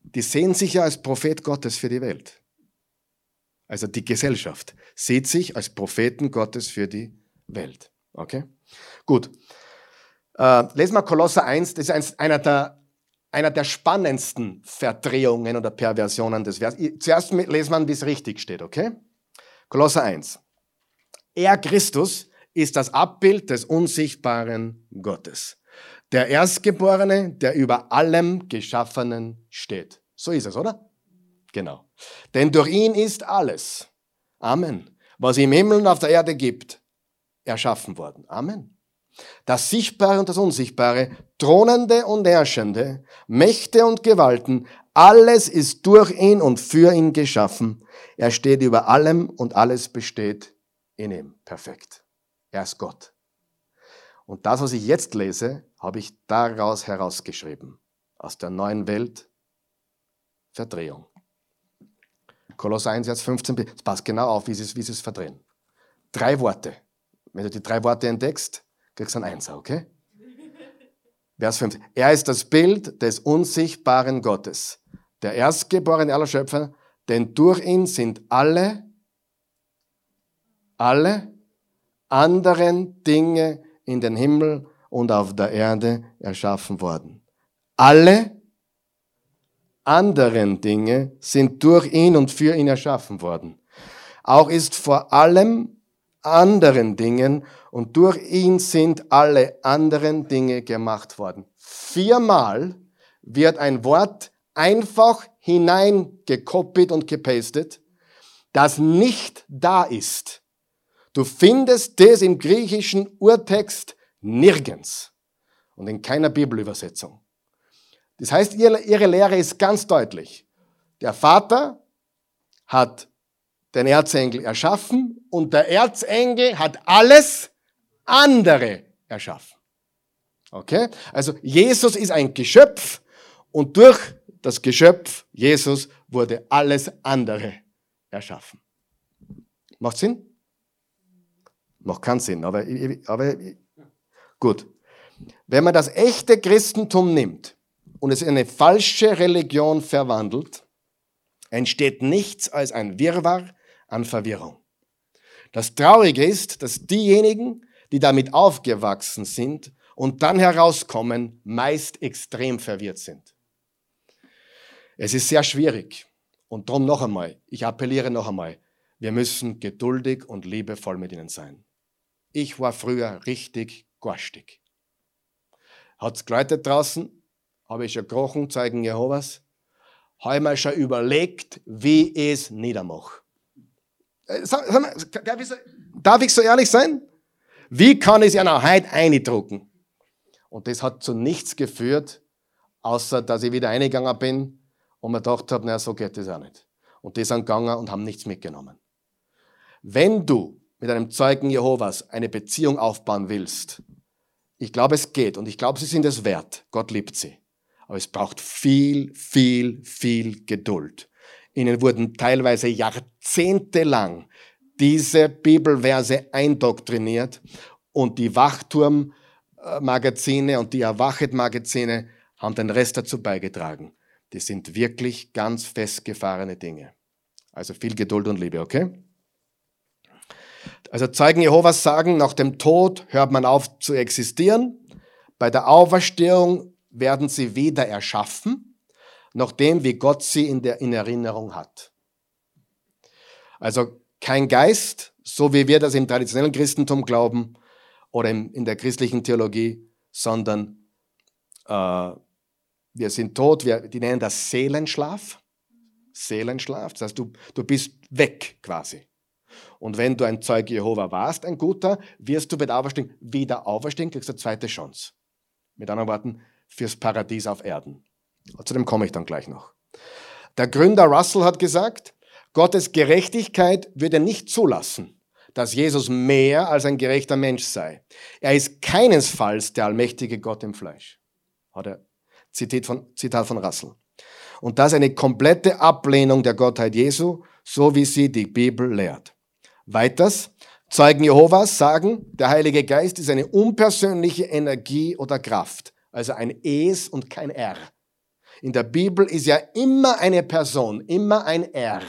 die sehen sich ja als Prophet Gottes für die Welt. Also die Gesellschaft sieht sich als Propheten Gottes für die Welt. Okay? Gut. Äh, lesen wir Kolosser 1, das ist einer der, einer der spannendsten Verdrehungen oder Perversionen des Vers. Zuerst lesen wir, wie es richtig steht, okay? Kolosser 1. Er, Christus, ist das Abbild des unsichtbaren Gottes. Der Erstgeborene, der über allem Geschaffenen steht. So ist es, oder? Genau. Denn durch ihn ist alles, Amen, was im Himmel und auf der Erde gibt, erschaffen worden. Amen. Das Sichtbare und das Unsichtbare, Thronende und Herrschende, Mächte und Gewalten, alles ist durch ihn und für ihn geschaffen. Er steht über allem und alles besteht in ihm. Perfekt. Er ist Gott. Und das, was ich jetzt lese, habe ich daraus herausgeschrieben. Aus der neuen Welt Verdrehung. Kolosser 1, Vers 15, es passt genau auf, wie sie, es, wie sie es verdrehen. Drei Worte. Wenn du die drei Worte entdeckst, kriegst du ein Einser, okay? Vers 5. Er ist das Bild des unsichtbaren Gottes, der Erstgeborene aller Schöpfer, denn durch ihn sind alle, alle anderen Dinge in den Himmel und auf der Erde erschaffen worden. Alle anderen Dinge sind durch ihn und für ihn erschaffen worden. Auch ist vor allem anderen Dingen und durch ihn sind alle anderen Dinge gemacht worden. Viermal wird ein Wort einfach hineingekopiert und gepastet, das nicht da ist. Du findest das im griechischen Urtext nirgends und in keiner Bibelübersetzung. Das heißt, ihre Lehre ist ganz deutlich. Der Vater hat den Erzengel erschaffen und der Erzengel hat alles andere erschaffen. Okay? Also Jesus ist ein Geschöpf und durch das Geschöpf Jesus wurde alles andere erschaffen. Macht Sinn? Macht keinen Sinn, aber, aber gut. Wenn man das echte Christentum nimmt und es in eine falsche Religion verwandelt, entsteht nichts als ein Wirrwarr an Verwirrung. Das Traurige ist, dass diejenigen, die damit aufgewachsen sind und dann herauskommen, meist extrem verwirrt sind. Es ist sehr schwierig. Und darum noch einmal, ich appelliere noch einmal, wir müssen geduldig und liebevoll mit ihnen sein. Ich war früher richtig garstig. Hat's geläutet draußen, habe ich schon gekrochen, Zeugen Jehovas, habe mir schon überlegt, wie ich es niedermache. Äh, darf ich so ehrlich sein? Wie kann ich es ja noch heute eindrucken? Und das hat zu nichts geführt, außer dass ich wieder eingegangen bin und mir gedacht habe, naja, so geht das auch nicht. Und die sind gegangen und haben nichts mitgenommen. Wenn du mit einem Zeugen Jehovas eine Beziehung aufbauen willst, ich glaube, es geht und ich glaube, sie sind es wert. Gott liebt sie. Aber es braucht viel, viel, viel Geduld. Ihnen wurden teilweise jahrzehntelang diese Bibelverse eindoktriniert und die Wachturmmagazine und die Erwachet-Magazine haben den Rest dazu beigetragen. Die sind wirklich ganz festgefahrene Dinge. Also viel Geduld und Liebe, okay? Also Zeugen Jehovas sagen, nach dem Tod hört man auf zu existieren. Bei der Auferstehung werden sie wieder erschaffen, nachdem wie Gott sie in, der, in Erinnerung hat. Also kein Geist, so wie wir das im traditionellen Christentum glauben oder in, in der christlichen Theologie, sondern äh, wir sind tot, wir, die nennen das Seelenschlaf. Seelenschlaf. Das heißt, du, du bist weg quasi. Und wenn du ein Zeuge Jehova warst, ein guter, wirst du bei der Auferstehung wieder auferstehen, kriegst eine zweite Chance. Mit anderen Worten, fürs Paradies auf Erden. Zu dem komme ich dann gleich noch. Der Gründer Russell hat gesagt, Gottes Gerechtigkeit würde nicht zulassen, dass Jesus mehr als ein gerechter Mensch sei. Er ist keinesfalls der allmächtige Gott im Fleisch. Hat er Zitat von, Zitat von Russell. Und das eine komplette Ablehnung der Gottheit Jesu, so wie sie die Bibel lehrt. Weiters, Zeugen Jehovas sagen, der Heilige Geist ist eine unpersönliche Energie oder Kraft, also ein Es und kein R. In der Bibel ist ja immer eine Person, immer ein R.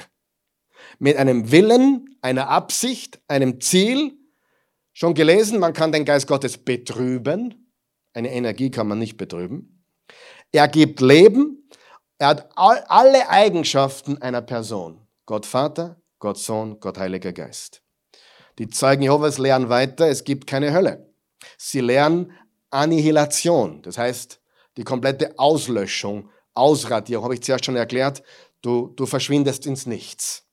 Mit einem Willen, einer Absicht, einem Ziel. Schon gelesen, man kann den Geist Gottes betrüben. Eine Energie kann man nicht betrüben. Er gibt Leben. Er hat alle Eigenschaften einer Person. Gott Vater, Gott Sohn, Gott Heiliger Geist. Die Zeugen Jehovas lernen weiter, es gibt keine Hölle. Sie lernen Annihilation, das heißt die komplette Auslöschung, Ausradierung, habe ich zuerst schon erklärt, du, du verschwindest ins Nichts.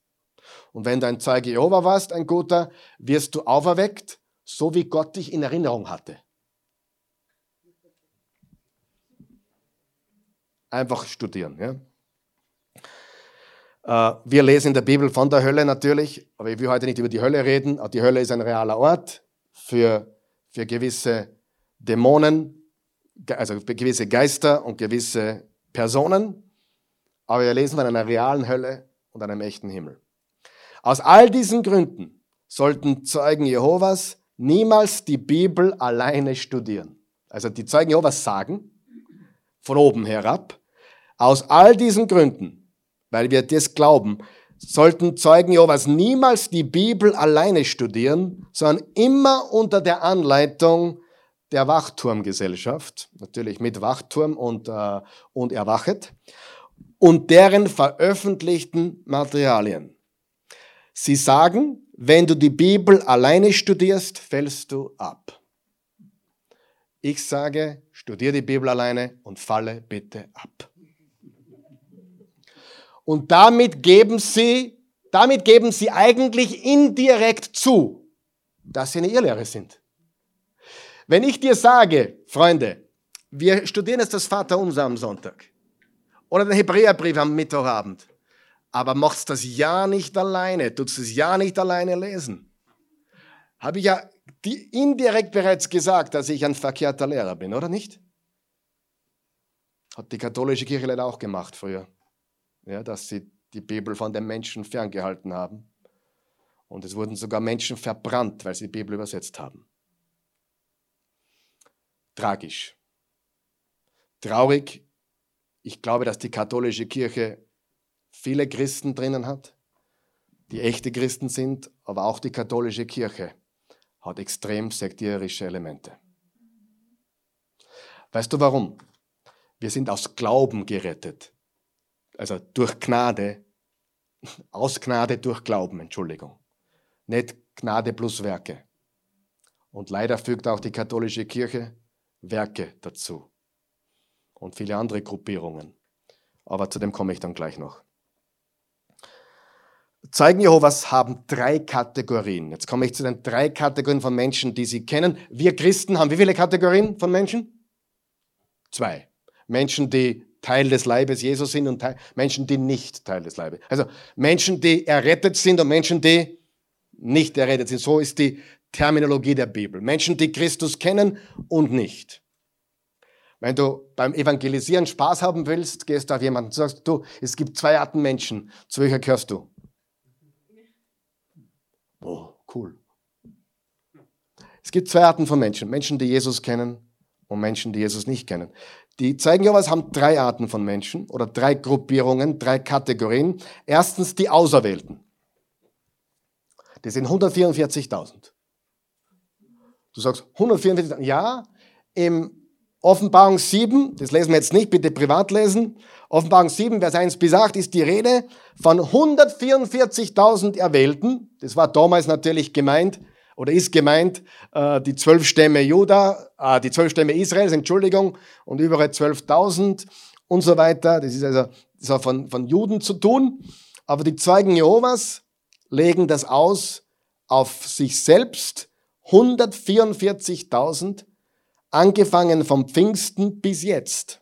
Und wenn du ein Zeuge Jehova warst, ein guter, wirst du auferweckt, so wie Gott dich in Erinnerung hatte. Einfach studieren. Ja? Äh, wir lesen in der Bibel von der Hölle natürlich, aber ich will heute nicht über die Hölle reden. Die Hölle ist ein realer Ort für, für gewisse Dämonen, also für gewisse Geister und gewisse Personen. Aber wir lesen von einer realen Hölle und einem echten Himmel. Aus all diesen Gründen sollten Zeugen Jehovas niemals die Bibel alleine studieren. Also die Zeugen Jehovas sagen, von oben herab, aus all diesen Gründen weil wir das glauben, sollten Zeugen Jehovas niemals die Bibel alleine studieren, sondern immer unter der Anleitung der Wachturmgesellschaft, natürlich mit Wachturm und, äh, und Erwachet, und deren veröffentlichten Materialien. Sie sagen, wenn du die Bibel alleine studierst, fällst du ab. Ich sage, studiere die Bibel alleine und falle bitte ab. Und damit geben sie, damit geben sie eigentlich indirekt zu, dass sie eine Irrlehre sind. Wenn ich dir sage, Freunde, wir studieren jetzt das Vaterunser am Sonntag oder den Hebräerbrief am Mittwochabend, aber machst das ja nicht alleine, tust es ja nicht alleine lesen. Habe ich ja indirekt bereits gesagt, dass ich ein verkehrter Lehrer bin, oder nicht? Hat die katholische Kirche leider auch gemacht früher ja, dass sie die Bibel von den Menschen ferngehalten haben. Und es wurden sogar Menschen verbrannt, weil sie die Bibel übersetzt haben. Tragisch. Traurig. Ich glaube, dass die katholische Kirche viele Christen drinnen hat, die echte Christen sind, aber auch die katholische Kirche hat extrem sektierische Elemente. Weißt du warum? Wir sind aus Glauben gerettet also durch Gnade, aus Gnade durch Glauben, Entschuldigung. Nicht Gnade plus Werke. Und leider fügt auch die katholische Kirche Werke dazu. Und viele andere Gruppierungen. Aber zu dem komme ich dann gleich noch. Zeugen Jehovas haben drei Kategorien. Jetzt komme ich zu den drei Kategorien von Menschen, die Sie kennen. Wir Christen haben wie viele Kategorien von Menschen? Zwei. Menschen, die Teil des Leibes Jesus sind und Teil, Menschen, die nicht Teil des Leibes. Also Menschen, die errettet sind und Menschen, die nicht errettet sind. So ist die Terminologie der Bibel. Menschen, die Christus kennen und nicht. Wenn du beim Evangelisieren Spaß haben willst, gehst du auf jemanden und sagst, du, es gibt zwei Arten Menschen. Zu welcher gehörst du? Oh, cool. Es gibt zwei Arten von Menschen. Menschen, die Jesus kennen und Menschen, die Jesus nicht kennen. Die Zeugen Jehovas haben drei Arten von Menschen oder drei Gruppierungen, drei Kategorien. Erstens die Auserwählten. Die sind 144.000. Du sagst 144.000. Ja, im Offenbarung 7, das lesen wir jetzt nicht, bitte privat lesen. Offenbarung 7, Vers 1 bis 8 ist die Rede von 144.000 Erwählten. Das war damals natürlich gemeint oder ist gemeint äh, die zwölf Stämme Juda, äh, die zwölf Stämme Israels, Entschuldigung, und über 12.000 und so weiter. Das ist also das hat von, von Juden zu tun. Aber die Zeugen Jehovas legen das aus auf sich selbst. 144.000, angefangen vom Pfingsten bis jetzt.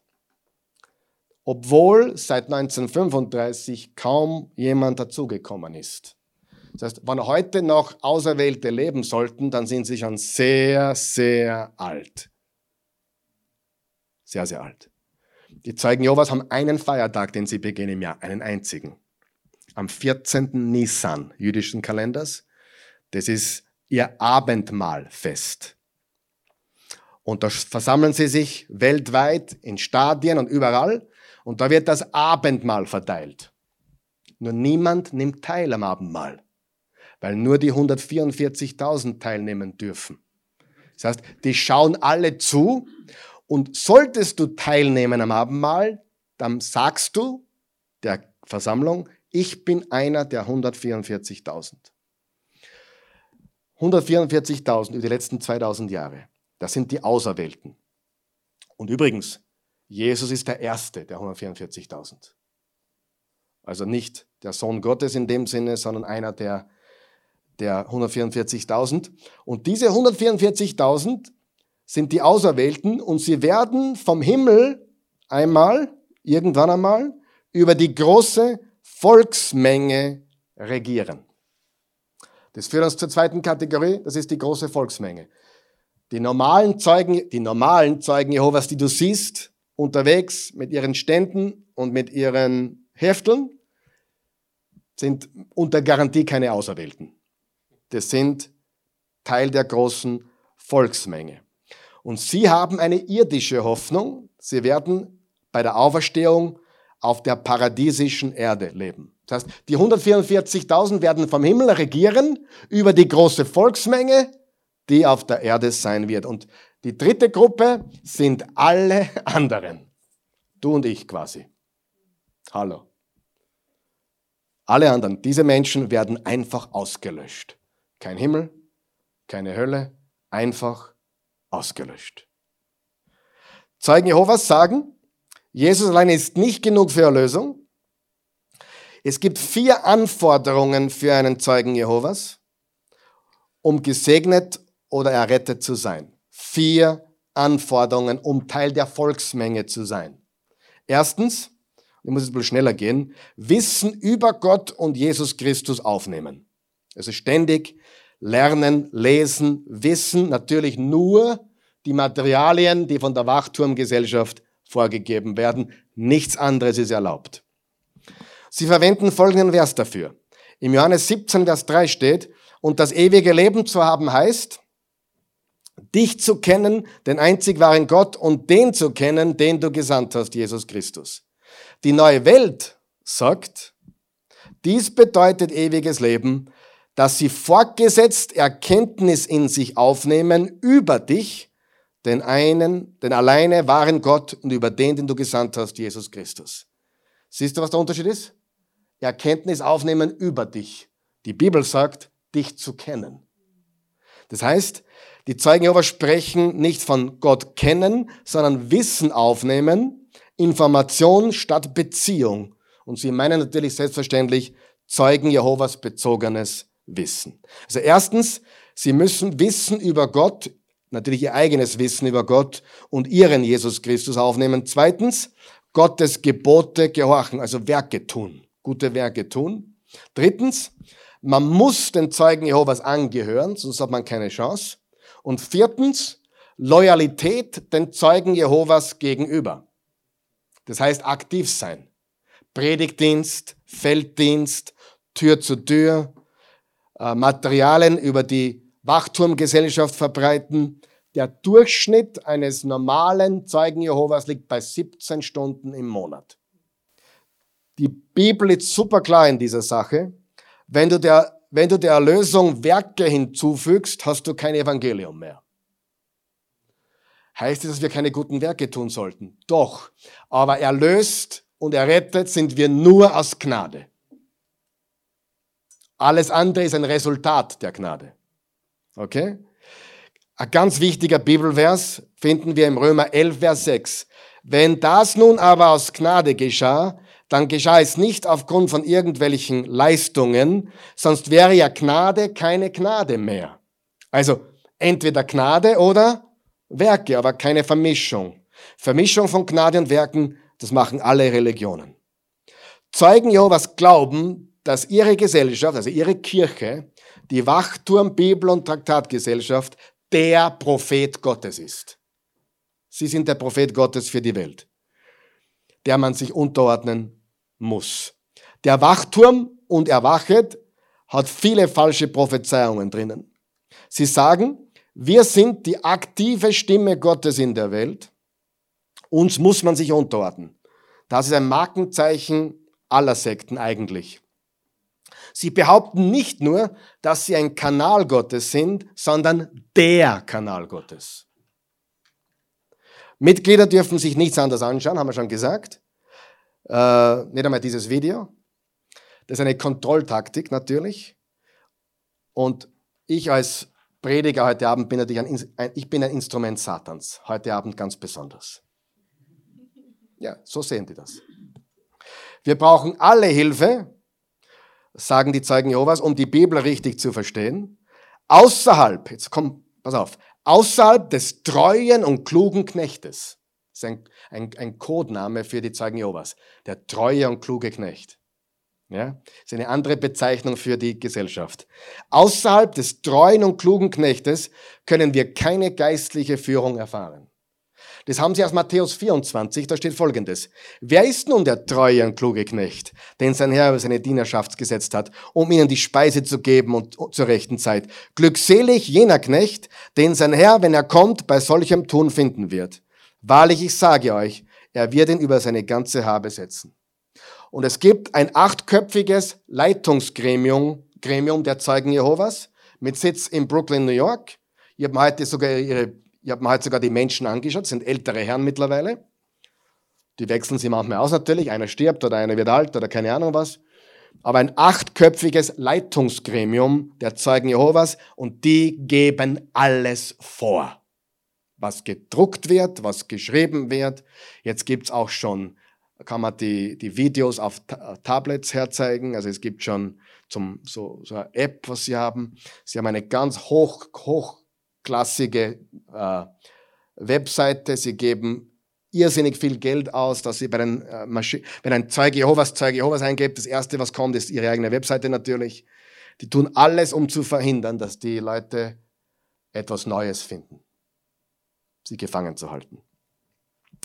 Obwohl seit 1935 kaum jemand dazugekommen ist. Das heißt, wenn heute noch Auserwählte leben sollten, dann sind sie schon sehr, sehr alt. Sehr, sehr alt. Die Zeugen Jehovas haben einen Feiertag, den sie begehen im Jahr, einen einzigen. Am 14. Nisan jüdischen Kalenders. Das ist ihr Abendmahlfest. Und da versammeln sie sich weltweit in Stadien und überall. Und da wird das Abendmahl verteilt. Nur niemand nimmt teil am Abendmahl, weil nur die 144.000 teilnehmen dürfen. Das heißt, die schauen alle zu und solltest du teilnehmen am Abendmahl, dann sagst du der Versammlung, ich bin einer der 144.000. 144.000 über die letzten 2000 Jahre. Das sind die Auserwählten. Und übrigens, Jesus ist der Erste der 144.000. Also nicht der Sohn Gottes in dem Sinne, sondern einer der, der 144.000. Und diese 144.000 sind die Auserwählten und sie werden vom Himmel einmal, irgendwann einmal, über die große Volksmenge regieren. Das führt uns zur zweiten Kategorie, das ist die große Volksmenge. Die normalen Zeugen, die normalen Zeugen Jehovas, die du siehst, unterwegs mit ihren Ständen und mit ihren Hefteln, sind unter Garantie keine Auserwählten. Das sind Teil der großen Volksmenge. Und sie haben eine irdische Hoffnung. Sie werden bei der Auferstehung auf der paradiesischen Erde leben. Das heißt, die 144.000 werden vom Himmel regieren über die große Volksmenge, die auf der Erde sein wird. Und die dritte Gruppe sind alle anderen. Du und ich quasi. Hallo. Alle anderen, diese Menschen werden einfach ausgelöscht. Kein Himmel, keine Hölle, einfach ausgelöscht. Zeugen Jehovas sagen, Jesus alleine ist nicht genug für Erlösung. Es gibt vier Anforderungen für einen Zeugen Jehovas, um gesegnet oder errettet zu sein. Vier Anforderungen, um Teil der Volksmenge zu sein. Erstens, ich muss jetzt ein bisschen schneller gehen, Wissen über Gott und Jesus Christus aufnehmen. Also ständig lernen, lesen, wissen, natürlich nur die Materialien, die von der Wachturmgesellschaft vorgegeben werden. Nichts anderes ist erlaubt. Sie verwenden folgenden Vers dafür. Im Johannes 17, Vers 3 steht, und das ewige Leben zu haben heißt, dich zu kennen, den einzig wahren Gott und den zu kennen, den du gesandt hast, Jesus Christus. Die neue Welt sagt, dies bedeutet ewiges Leben, dass sie fortgesetzt Erkenntnis in sich aufnehmen über dich, den einen, den alleine wahren Gott und über den, den du gesandt hast, Jesus Christus. Siehst du, was der Unterschied ist? Erkenntnis aufnehmen über dich. Die Bibel sagt, dich zu kennen. Das heißt, die Zeugen Jehovas sprechen nicht von Gott kennen, sondern Wissen aufnehmen, Information statt Beziehung. Und sie meinen natürlich selbstverständlich Zeugen Jehovas bezogenes Wissen. Also erstens, sie müssen Wissen über Gott, natürlich ihr eigenes Wissen über Gott und ihren Jesus Christus aufnehmen. Zweitens, Gottes Gebote gehorchen, also Werke tun, gute Werke tun. Drittens, man muss den Zeugen Jehovas angehören, sonst hat man keine Chance. Und viertens, Loyalität den Zeugen Jehovas gegenüber. Das heißt aktiv sein. Predigtdienst, Felddienst, Tür zu Tür, Materialien über die Wachturmgesellschaft verbreiten. Der Durchschnitt eines normalen Zeugen Jehovas liegt bei 17 Stunden im Monat. Die Bibel ist super klar in dieser Sache. Wenn du der, wenn du der Erlösung Werke hinzufügst, hast du kein Evangelium mehr. Heißt das, dass wir keine guten Werke tun sollten? Doch. Aber erlöst und errettet sind wir nur aus Gnade. Alles andere ist ein Resultat der Gnade. Okay? Ein ganz wichtiger Bibelvers finden wir im Römer 11, Vers 6. Wenn das nun aber aus Gnade geschah, dann geschah es nicht aufgrund von irgendwelchen Leistungen, sonst wäre ja Gnade keine Gnade mehr. Also entweder Gnade oder Werke, aber keine Vermischung. Vermischung von Gnade und Werken, das machen alle Religionen. Zeugen Jehovas glauben, dass ihre Gesellschaft, also ihre Kirche, die Wachturm, Bibel und Traktatgesellschaft, der Prophet Gottes ist. Sie sind der Prophet Gottes für die Welt, der man sich unterordnen muss. Der Wachturm und Erwachet hat viele falsche Prophezeiungen drinnen. Sie sagen, wir sind die aktive Stimme Gottes in der Welt. Uns muss man sich unterordnen. Das ist ein Markenzeichen aller Sekten eigentlich. Sie behaupten nicht nur, dass sie ein Kanal Gottes sind, sondern der Kanal Gottes. Mitglieder dürfen sich nichts anderes anschauen, haben wir schon gesagt. Äh, nicht einmal dieses Video. Das ist eine Kontrolltaktik natürlich. Und ich als Prediger heute Abend bin natürlich ein, ein, ich bin ein Instrument Satans. Heute Abend ganz besonders. Ja, so sehen die das. Wir brauchen alle Hilfe, sagen die Zeugen Jehovas, um die Bibel richtig zu verstehen. Außerhalb, jetzt komm, pass auf, außerhalb des treuen und klugen Knechtes. Das ist ein, ein, ein Codename für die Zeugen Jehovas. Der treue und kluge Knecht. Ja, das ist eine andere Bezeichnung für die Gesellschaft. Außerhalb des treuen und klugen Knechtes können wir keine geistliche Führung erfahren. Das haben sie aus Matthäus 24, da steht folgendes. Wer ist nun der treue und kluge Knecht, den sein Herr über seine Dienerschaft gesetzt hat, um ihnen die Speise zu geben und zur rechten Zeit? Glückselig jener Knecht, den sein Herr, wenn er kommt, bei solchem Tun finden wird. Wahrlich, ich sage euch, er wird ihn über seine ganze Habe setzen. Und es gibt ein achtköpfiges Leitungsgremium Gremium der Zeugen Jehovas mit Sitz in Brooklyn, New York. Ich habe heute sogar ihre, ich habe mir heute sogar die Menschen angeschaut, sind ältere Herren mittlerweile. Die wechseln sie manchmal aus natürlich. Einer stirbt oder einer wird alt oder keine Ahnung was. Aber ein achtköpfiges Leitungsgremium der Zeugen Jehovas und die geben alles vor. Was gedruckt wird, was geschrieben wird. Jetzt gibt's auch schon kann man die, die Videos auf Tablets herzeigen. Also es gibt schon zum, so, so eine App, was sie haben. Sie haben eine ganz hoch, hochklassige äh, Webseite. Sie geben irrsinnig viel Geld aus, dass sie bei den äh, Maschinen, wenn ein Zeuge Jehovas Zeuge Jehovas eingibt, das erste, was kommt, ist ihre eigene Webseite natürlich. Die tun alles, um zu verhindern, dass die Leute etwas Neues finden. Sie gefangen zu halten.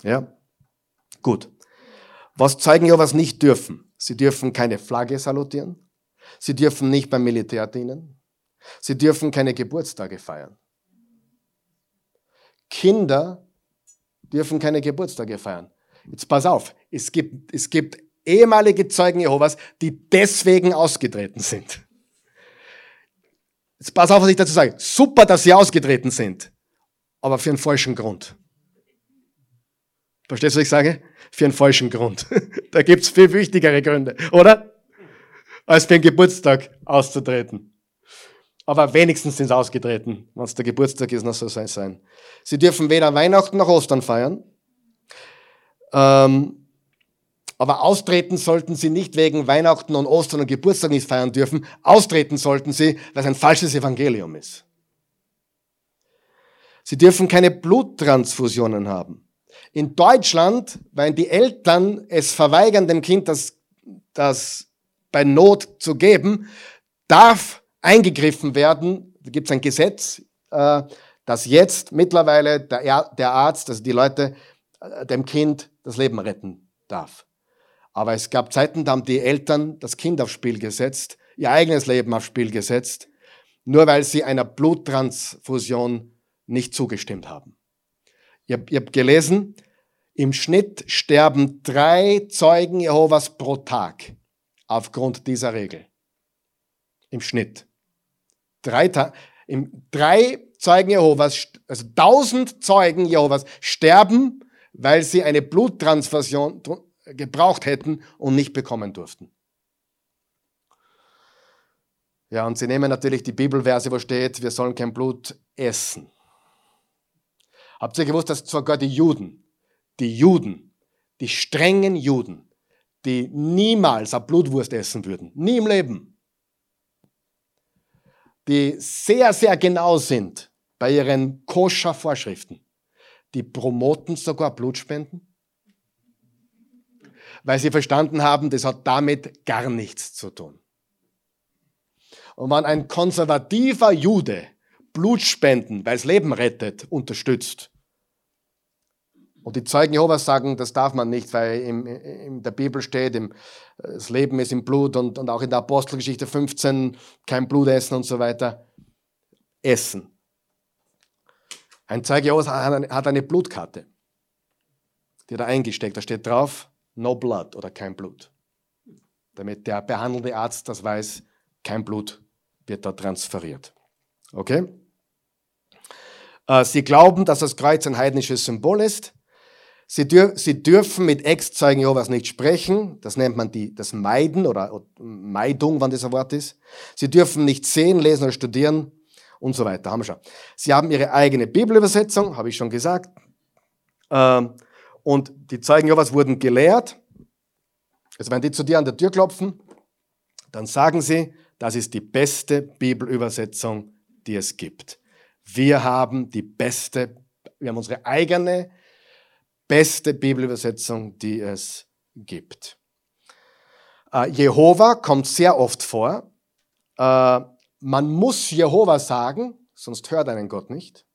Ja? Gut. Was Zeugen Jehovas nicht dürfen. Sie dürfen keine Flagge salutieren. Sie dürfen nicht beim Militär dienen. Sie dürfen keine Geburtstage feiern. Kinder dürfen keine Geburtstage feiern. Jetzt pass auf, es gibt, es gibt ehemalige Zeugen Jehovas, die deswegen ausgetreten sind. Jetzt pass auf, was ich dazu sage. Super, dass sie ausgetreten sind, aber für einen falschen Grund. Verstehst du, was ich sage? Für einen falschen Grund. da gibt's viel wichtigere Gründe, oder? Als für einen Geburtstag auszutreten. Aber wenigstens sind sie ausgetreten. Wenn es der Geburtstag ist, noch so soll es sein. Sie dürfen weder Weihnachten noch Ostern feiern. Ähm, aber austreten sollten sie nicht wegen Weihnachten und Ostern und Geburtstag nicht feiern dürfen. Austreten sollten sie, weil es ein falsches Evangelium ist. Sie dürfen keine Bluttransfusionen haben. In Deutschland, weil die Eltern es verweigern, dem Kind das, das bei Not zu geben, darf eingegriffen werden. Da gibt es ein Gesetz, äh, dass jetzt mittlerweile der, Arzt, also die Leute, äh, dem Kind das Leben retten darf. Aber es gab Zeiten, da haben die Eltern das Kind aufs Spiel gesetzt, ihr eigenes Leben aufs Spiel gesetzt, nur weil sie einer Bluttransfusion nicht zugestimmt haben. Ich habe hab gelesen, im Schnitt sterben drei Zeugen Jehovas pro Tag aufgrund dieser Regel. Im Schnitt. Drei, im, drei Zeugen Jehovas, also tausend Zeugen Jehovas sterben, weil sie eine Bluttransfusion gebraucht hätten und nicht bekommen durften. Ja, und sie nehmen natürlich die Bibelverse, wo steht, wir sollen kein Blut essen. Habt ihr gewusst, dass sogar die Juden, die Juden, die strengen Juden, die niemals eine Blutwurst essen würden, nie im Leben, die sehr, sehr genau sind bei ihren Koscher-Vorschriften, die promoten sogar Blutspenden, weil sie verstanden haben, das hat damit gar nichts zu tun. Und wenn ein konservativer Jude Blutspenden, weil es Leben rettet, unterstützt, und die Zeugen Jehovas sagen, das darf man nicht, weil in, in der Bibel steht, im, das Leben ist im Blut und, und auch in der Apostelgeschichte 15 kein Blut essen und so weiter. Essen. Ein Zeuge Jehovas hat eine, Blutkarte, die er eingesteckt. Da steht drauf, no blood oder kein Blut. Damit der behandelnde Arzt das weiß, kein Blut wird da transferiert. Okay? Äh, sie glauben, dass das Kreuz ein heidnisches Symbol ist. Sie, dür sie dürfen mit Ex-Zeugen Jehovas nicht sprechen. Das nennt man die, das Meiden oder Meidung, wann das ein Wort ist. Sie dürfen nicht sehen, lesen oder studieren und so weiter. Haben wir schon. Sie haben ihre eigene Bibelübersetzung, habe ich schon gesagt. Ähm, und die Zeugen Jehovas wurden gelehrt. Also wenn die zu dir an der Tür klopfen, dann sagen sie, das ist die beste Bibelübersetzung, die es gibt. Wir haben die beste, wir haben unsere eigene beste Bibelübersetzung, die es gibt. Äh, Jehova kommt sehr oft vor. Äh, man muss Jehova sagen, sonst hört einen Gott nicht.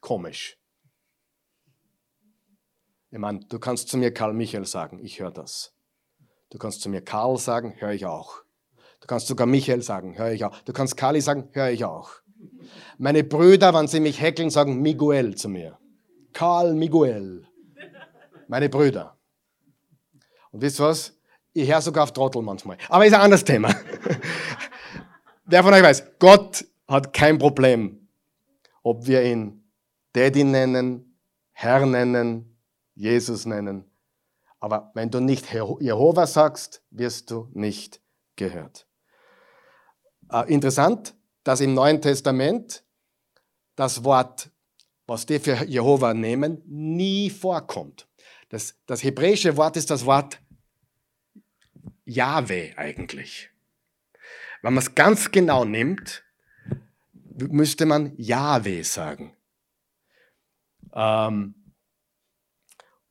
Komisch. Ich meine, du kannst zu mir Karl Michael sagen, ich höre das. Du kannst zu mir Karl sagen, höre ich auch. Du kannst sogar Michael sagen, höre ich auch. Du kannst Kali sagen, höre ich auch. Meine Brüder, wenn sie mich heckeln, sagen Miguel zu mir. Karl Miguel. Meine Brüder. Und wisst ihr was? Ich höre sogar auf Trottel manchmal. Aber ist ein anderes Thema. Wer von euch weiß, Gott hat kein Problem, ob wir ihn Daddy nennen, Herr nennen, Jesus nennen. Aber wenn du nicht Jehova sagst, wirst du nicht gehört. Äh, interessant, dass im Neuen Testament das Wort, was die für Jehova nehmen, nie vorkommt. Das, das hebräische Wort ist das Wort Jahwe eigentlich. Wenn man es ganz genau nimmt, müsste man Jahwe sagen. Ähm,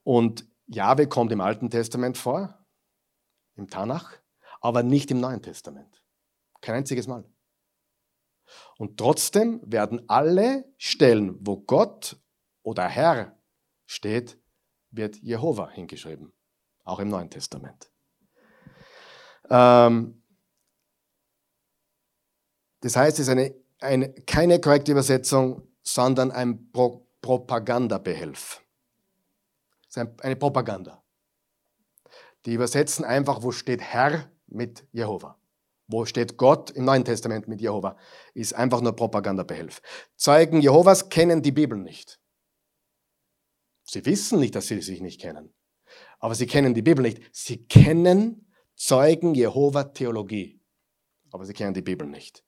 und Jahwe kommt im Alten Testament vor, im Tanach, aber nicht im Neuen Testament. Kein einziges Mal. Und trotzdem werden alle Stellen, wo Gott oder Herr steht, wird Jehova hingeschrieben. Auch im Neuen Testament. Ähm, das heißt, es ist eine, eine, keine korrekte Übersetzung, sondern ein Pro Propagandabehelf. Es ist eine Propaganda. Die übersetzen einfach, wo steht Herr mit Jehova. Wo steht Gott im Neuen Testament mit Jehova? Ist einfach nur Propagandabehelf. Zeugen Jehovas kennen die Bibel nicht. Sie wissen nicht, dass sie sich nicht kennen. Aber sie kennen die Bibel nicht. Sie kennen Zeugen Jehova Theologie. Aber sie kennen die Bibel nicht.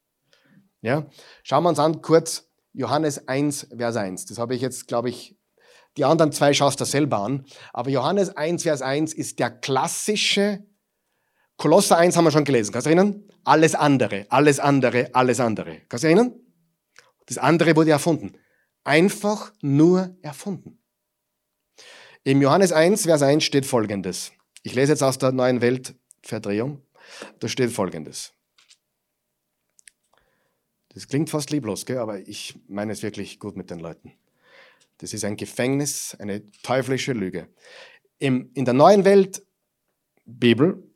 Ja? Schauen wir uns an kurz Johannes 1, Vers 1. Das habe ich jetzt, glaube ich, die anderen zwei schaust du selber an. Aber Johannes 1, Vers 1 ist der klassische Kolosser 1 haben wir schon gelesen. Kannst du erinnern? Alles andere, alles andere, alles andere. Kannst du erinnern? Das andere wurde erfunden. Einfach nur erfunden. Im Johannes 1, Vers 1 steht folgendes. Ich lese jetzt aus der neuen Weltverdrehung. Da steht folgendes. Das klingt fast lieblos, gell? aber ich meine es wirklich gut mit den Leuten. Das ist ein Gefängnis, eine teuflische Lüge. Im, in der neuen Welt Bibel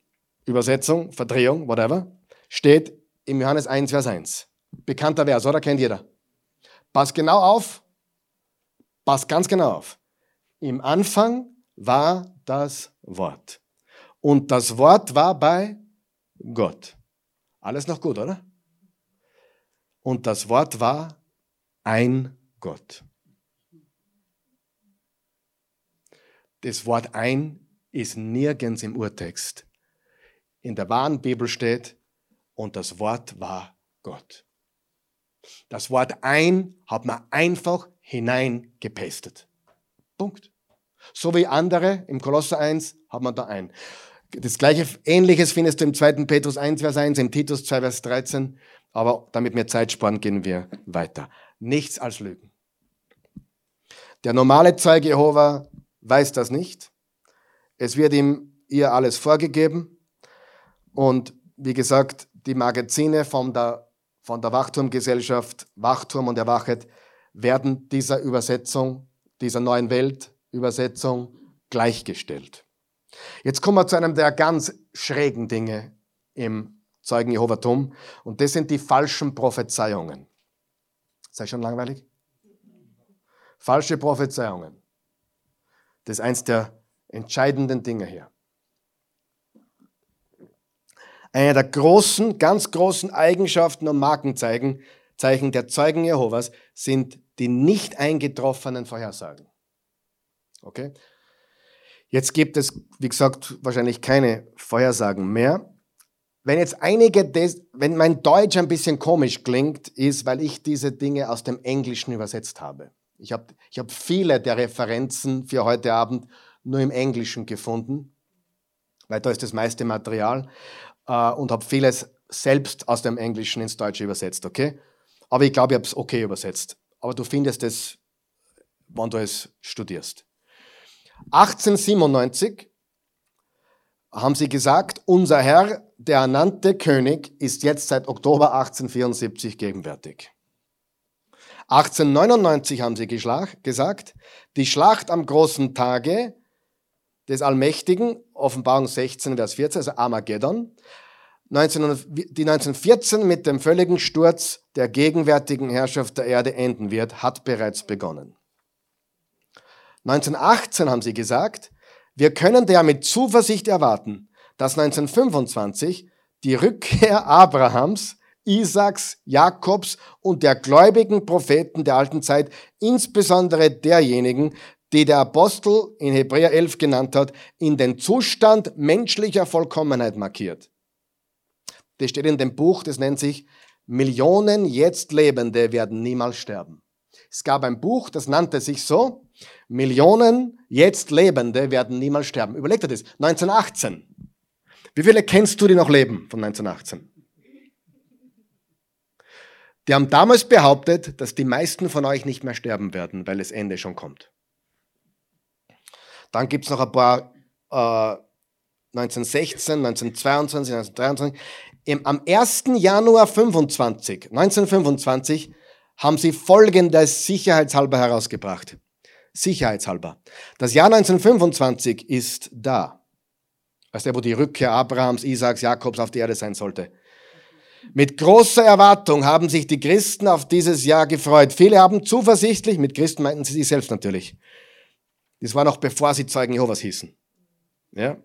Übersetzung, Verdrehung, whatever, steht im Johannes 1, Vers 1. Bekannter Vers, oder? Kennt jeder. Pass genau auf. Pass ganz genau auf. Im Anfang war das Wort. Und das Wort war bei Gott. Alles noch gut, oder? Und das Wort war ein Gott. Das Wort ein ist nirgends im Urtext in der wahren Bibel steht, und das Wort war Gott. Das Wort ein hat man einfach hineingepestet. Punkt. So wie andere, im Kolosser 1 hat man da ein. Das gleiche, ähnliches findest du im 2. Petrus 1, Vers 1, im Titus 2, Vers 13. Aber damit wir Zeit sparen, gehen wir weiter. Nichts als Lügen. Der normale Zeuge Jehova weiß das nicht. Es wird ihm ihr alles vorgegeben. Und wie gesagt, die Magazine von der, von der Wachturmgesellschaft, Wachturm und Erwachet, werden dieser Übersetzung, dieser neuen Weltübersetzung gleichgestellt. Jetzt kommen wir zu einem der ganz schrägen Dinge im Zeugen Jehovatum und das sind die falschen Prophezeiungen. Sei schon langweilig? Falsche Prophezeiungen. Das ist eins der entscheidenden Dinge hier. Eine der großen, ganz großen Eigenschaften und Markenzeichen Zeichen der Zeugen Jehovas sind die nicht eingetroffenen Vorhersagen. Okay? Jetzt gibt es, wie gesagt, wahrscheinlich keine Vorhersagen mehr. Wenn jetzt einige, des, wenn mein Deutsch ein bisschen komisch klingt, ist, weil ich diese Dinge aus dem Englischen übersetzt habe. Ich habe ich hab viele der Referenzen für heute Abend nur im Englischen gefunden, weil da ist das meiste Material äh, und habe vieles selbst aus dem Englischen ins Deutsche übersetzt, okay? Aber ich glaube, ich habe es okay übersetzt. Aber du findest es, wenn du es studierst. 1897 haben sie gesagt, unser Herr, der ernannte König, ist jetzt seit Oktober 1874 gegenwärtig. 1899 haben sie gesagt, die Schlacht am großen Tage des Allmächtigen, Offenbarung 16, Vers 14, also Armageddon, die 1914 mit dem völligen Sturz der gegenwärtigen Herrschaft der Erde enden wird, hat bereits begonnen. 1918 haben sie gesagt, wir können daher mit Zuversicht erwarten, dass 1925 die Rückkehr Abrahams, Isaaks, Jakobs und der gläubigen Propheten der alten Zeit, insbesondere derjenigen, die der Apostel in Hebräer 11 genannt hat, in den Zustand menschlicher Vollkommenheit markiert. Das steht in dem Buch, das nennt sich Millionen jetzt Lebende werden niemals sterben. Es gab ein Buch, das nannte sich so, Millionen jetzt Lebende werden niemals sterben. Überleg dir das, 1918. Wie viele kennst du, die noch leben von 1918? Die haben damals behauptet, dass die meisten von euch nicht mehr sterben werden, weil das Ende schon kommt. Dann gibt es noch ein paar äh, 1916, 1922, 1923. Im, am 1. Januar 25, 1925 haben sie folgendes sicherheitshalber herausgebracht. Sicherheitshalber. Das Jahr 1925 ist da. Als der, wo die Rückkehr Abrahams, Isaaks, Jakobs auf die Erde sein sollte. Mit großer Erwartung haben sich die Christen auf dieses Jahr gefreut. Viele haben zuversichtlich, mit Christen meinten sie sich selbst natürlich. Das war noch bevor sie Zeugen Jehovas hießen. Ja?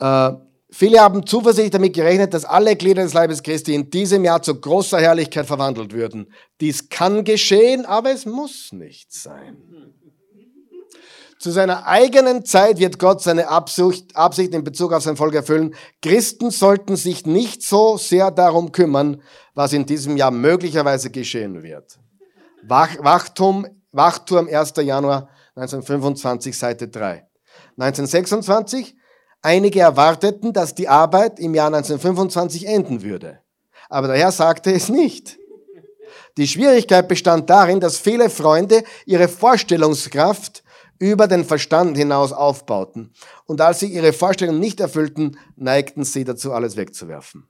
Äh, Viele haben zuversichtlich damit gerechnet, dass alle Glieder des Leibes Christi in diesem Jahr zu großer Herrlichkeit verwandelt würden. Dies kann geschehen, aber es muss nicht sein. Zu seiner eigenen Zeit wird Gott seine Absicht, Absicht in Bezug auf sein Volk erfüllen. Christen sollten sich nicht so sehr darum kümmern, was in diesem Jahr möglicherweise geschehen wird. Wach, Wachturm, Wachturm 1. Januar 1925, Seite 3. 1926 Einige erwarteten, dass die Arbeit im Jahr 1925 enden würde. Aber der Herr sagte es nicht. Die Schwierigkeit bestand darin, dass viele Freunde ihre Vorstellungskraft über den Verstand hinaus aufbauten. Und als sie ihre Vorstellung nicht erfüllten, neigten sie dazu, alles wegzuwerfen.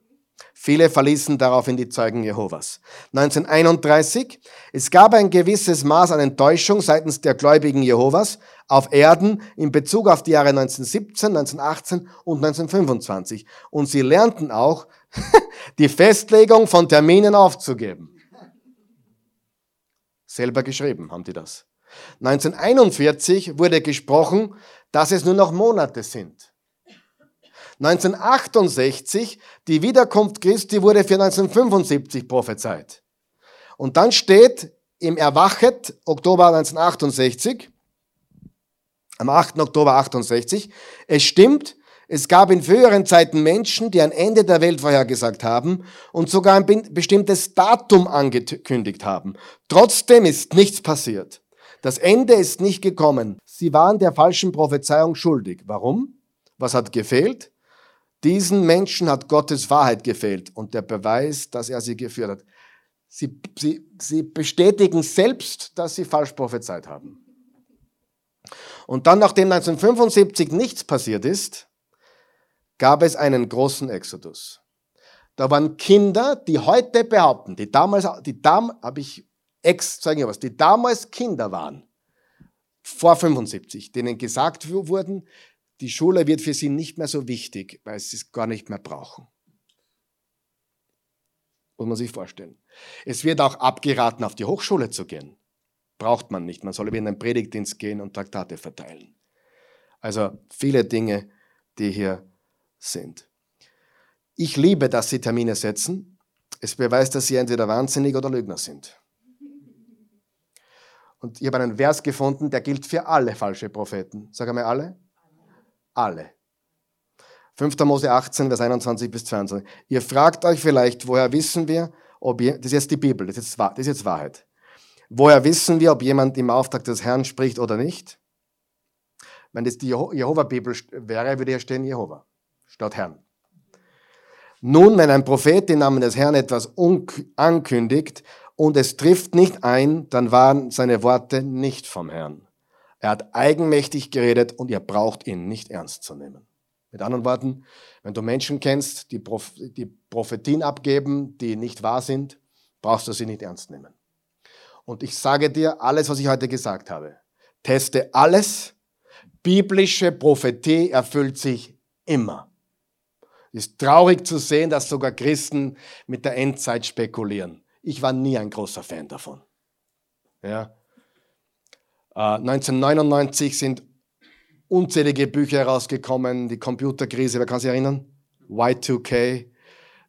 Viele verließen daraufhin die Zeugen Jehovas. 1931, es gab ein gewisses Maß an Enttäuschung seitens der Gläubigen Jehovas auf Erden in Bezug auf die Jahre 1917, 1918 und 1925. Und sie lernten auch, die Festlegung von Terminen aufzugeben. Selber geschrieben haben die das. 1941 wurde gesprochen, dass es nur noch Monate sind. 1968, die Wiederkunft Christi wurde für 1975 prophezeit. Und dann steht im Erwachet, Oktober 1968, am 8. Oktober 68, es stimmt, es gab in früheren Zeiten Menschen, die ein Ende der Welt vorhergesagt haben und sogar ein bestimmtes Datum angekündigt haben. Trotzdem ist nichts passiert. Das Ende ist nicht gekommen. sie waren der falschen Prophezeiung schuldig. Warum? Was hat gefehlt? Diesen Menschen hat Gottes Wahrheit gefehlt und der Beweis, dass er sie geführt hat. Sie, sie, sie bestätigen selbst, dass sie falsch prophezeit haben. Und dann, nachdem 1975 nichts passiert ist, gab es einen großen Exodus. Da waren Kinder, die heute behaupten, die damals, die dam, habe ich ex, sagen wir was, die damals Kinder waren, vor 75, denen gesagt wurden, die Schule wird für sie nicht mehr so wichtig, weil sie es gar nicht mehr brauchen. Muss man sich vorstellen. Es wird auch abgeraten, auf die Hochschule zu gehen. Braucht man nicht. Man soll in den Predigtdienst gehen und Traktate verteilen. Also viele Dinge, die hier sind. Ich liebe, dass Sie Termine setzen. Es beweist, dass Sie entweder wahnsinnig oder Lügner sind. Und ich habe einen Vers gefunden, der gilt für alle falsche Propheten. Sag einmal alle. Alle. 5. Mose 18, Vers 21 bis 22. Ihr fragt euch vielleicht, woher wissen wir, ob ihr, das ist jetzt die Bibel, das ist jetzt, das ist jetzt Wahrheit. Woher wissen wir, ob jemand im Auftrag des Herrn spricht oder nicht? Wenn das die Jehova-Bibel wäre, würde hier stehen Jehova statt Herrn. Nun, wenn ein Prophet im Namen des Herrn etwas ankündigt und es trifft nicht ein, dann waren seine Worte nicht vom Herrn. Er hat eigenmächtig geredet und ihr braucht ihn nicht ernst zu nehmen. Mit anderen Worten, wenn du Menschen kennst, die, Proph die Prophetien abgeben, die nicht wahr sind, brauchst du sie nicht ernst nehmen. Und ich sage dir alles, was ich heute gesagt habe. Teste alles. Biblische Prophetie erfüllt sich immer. Es ist traurig zu sehen, dass sogar Christen mit der Endzeit spekulieren. Ich war nie ein großer Fan davon. Ja. Äh, 1999 sind unzählige Bücher herausgekommen, die Computerkrise, wer kann sich erinnern? Y2K,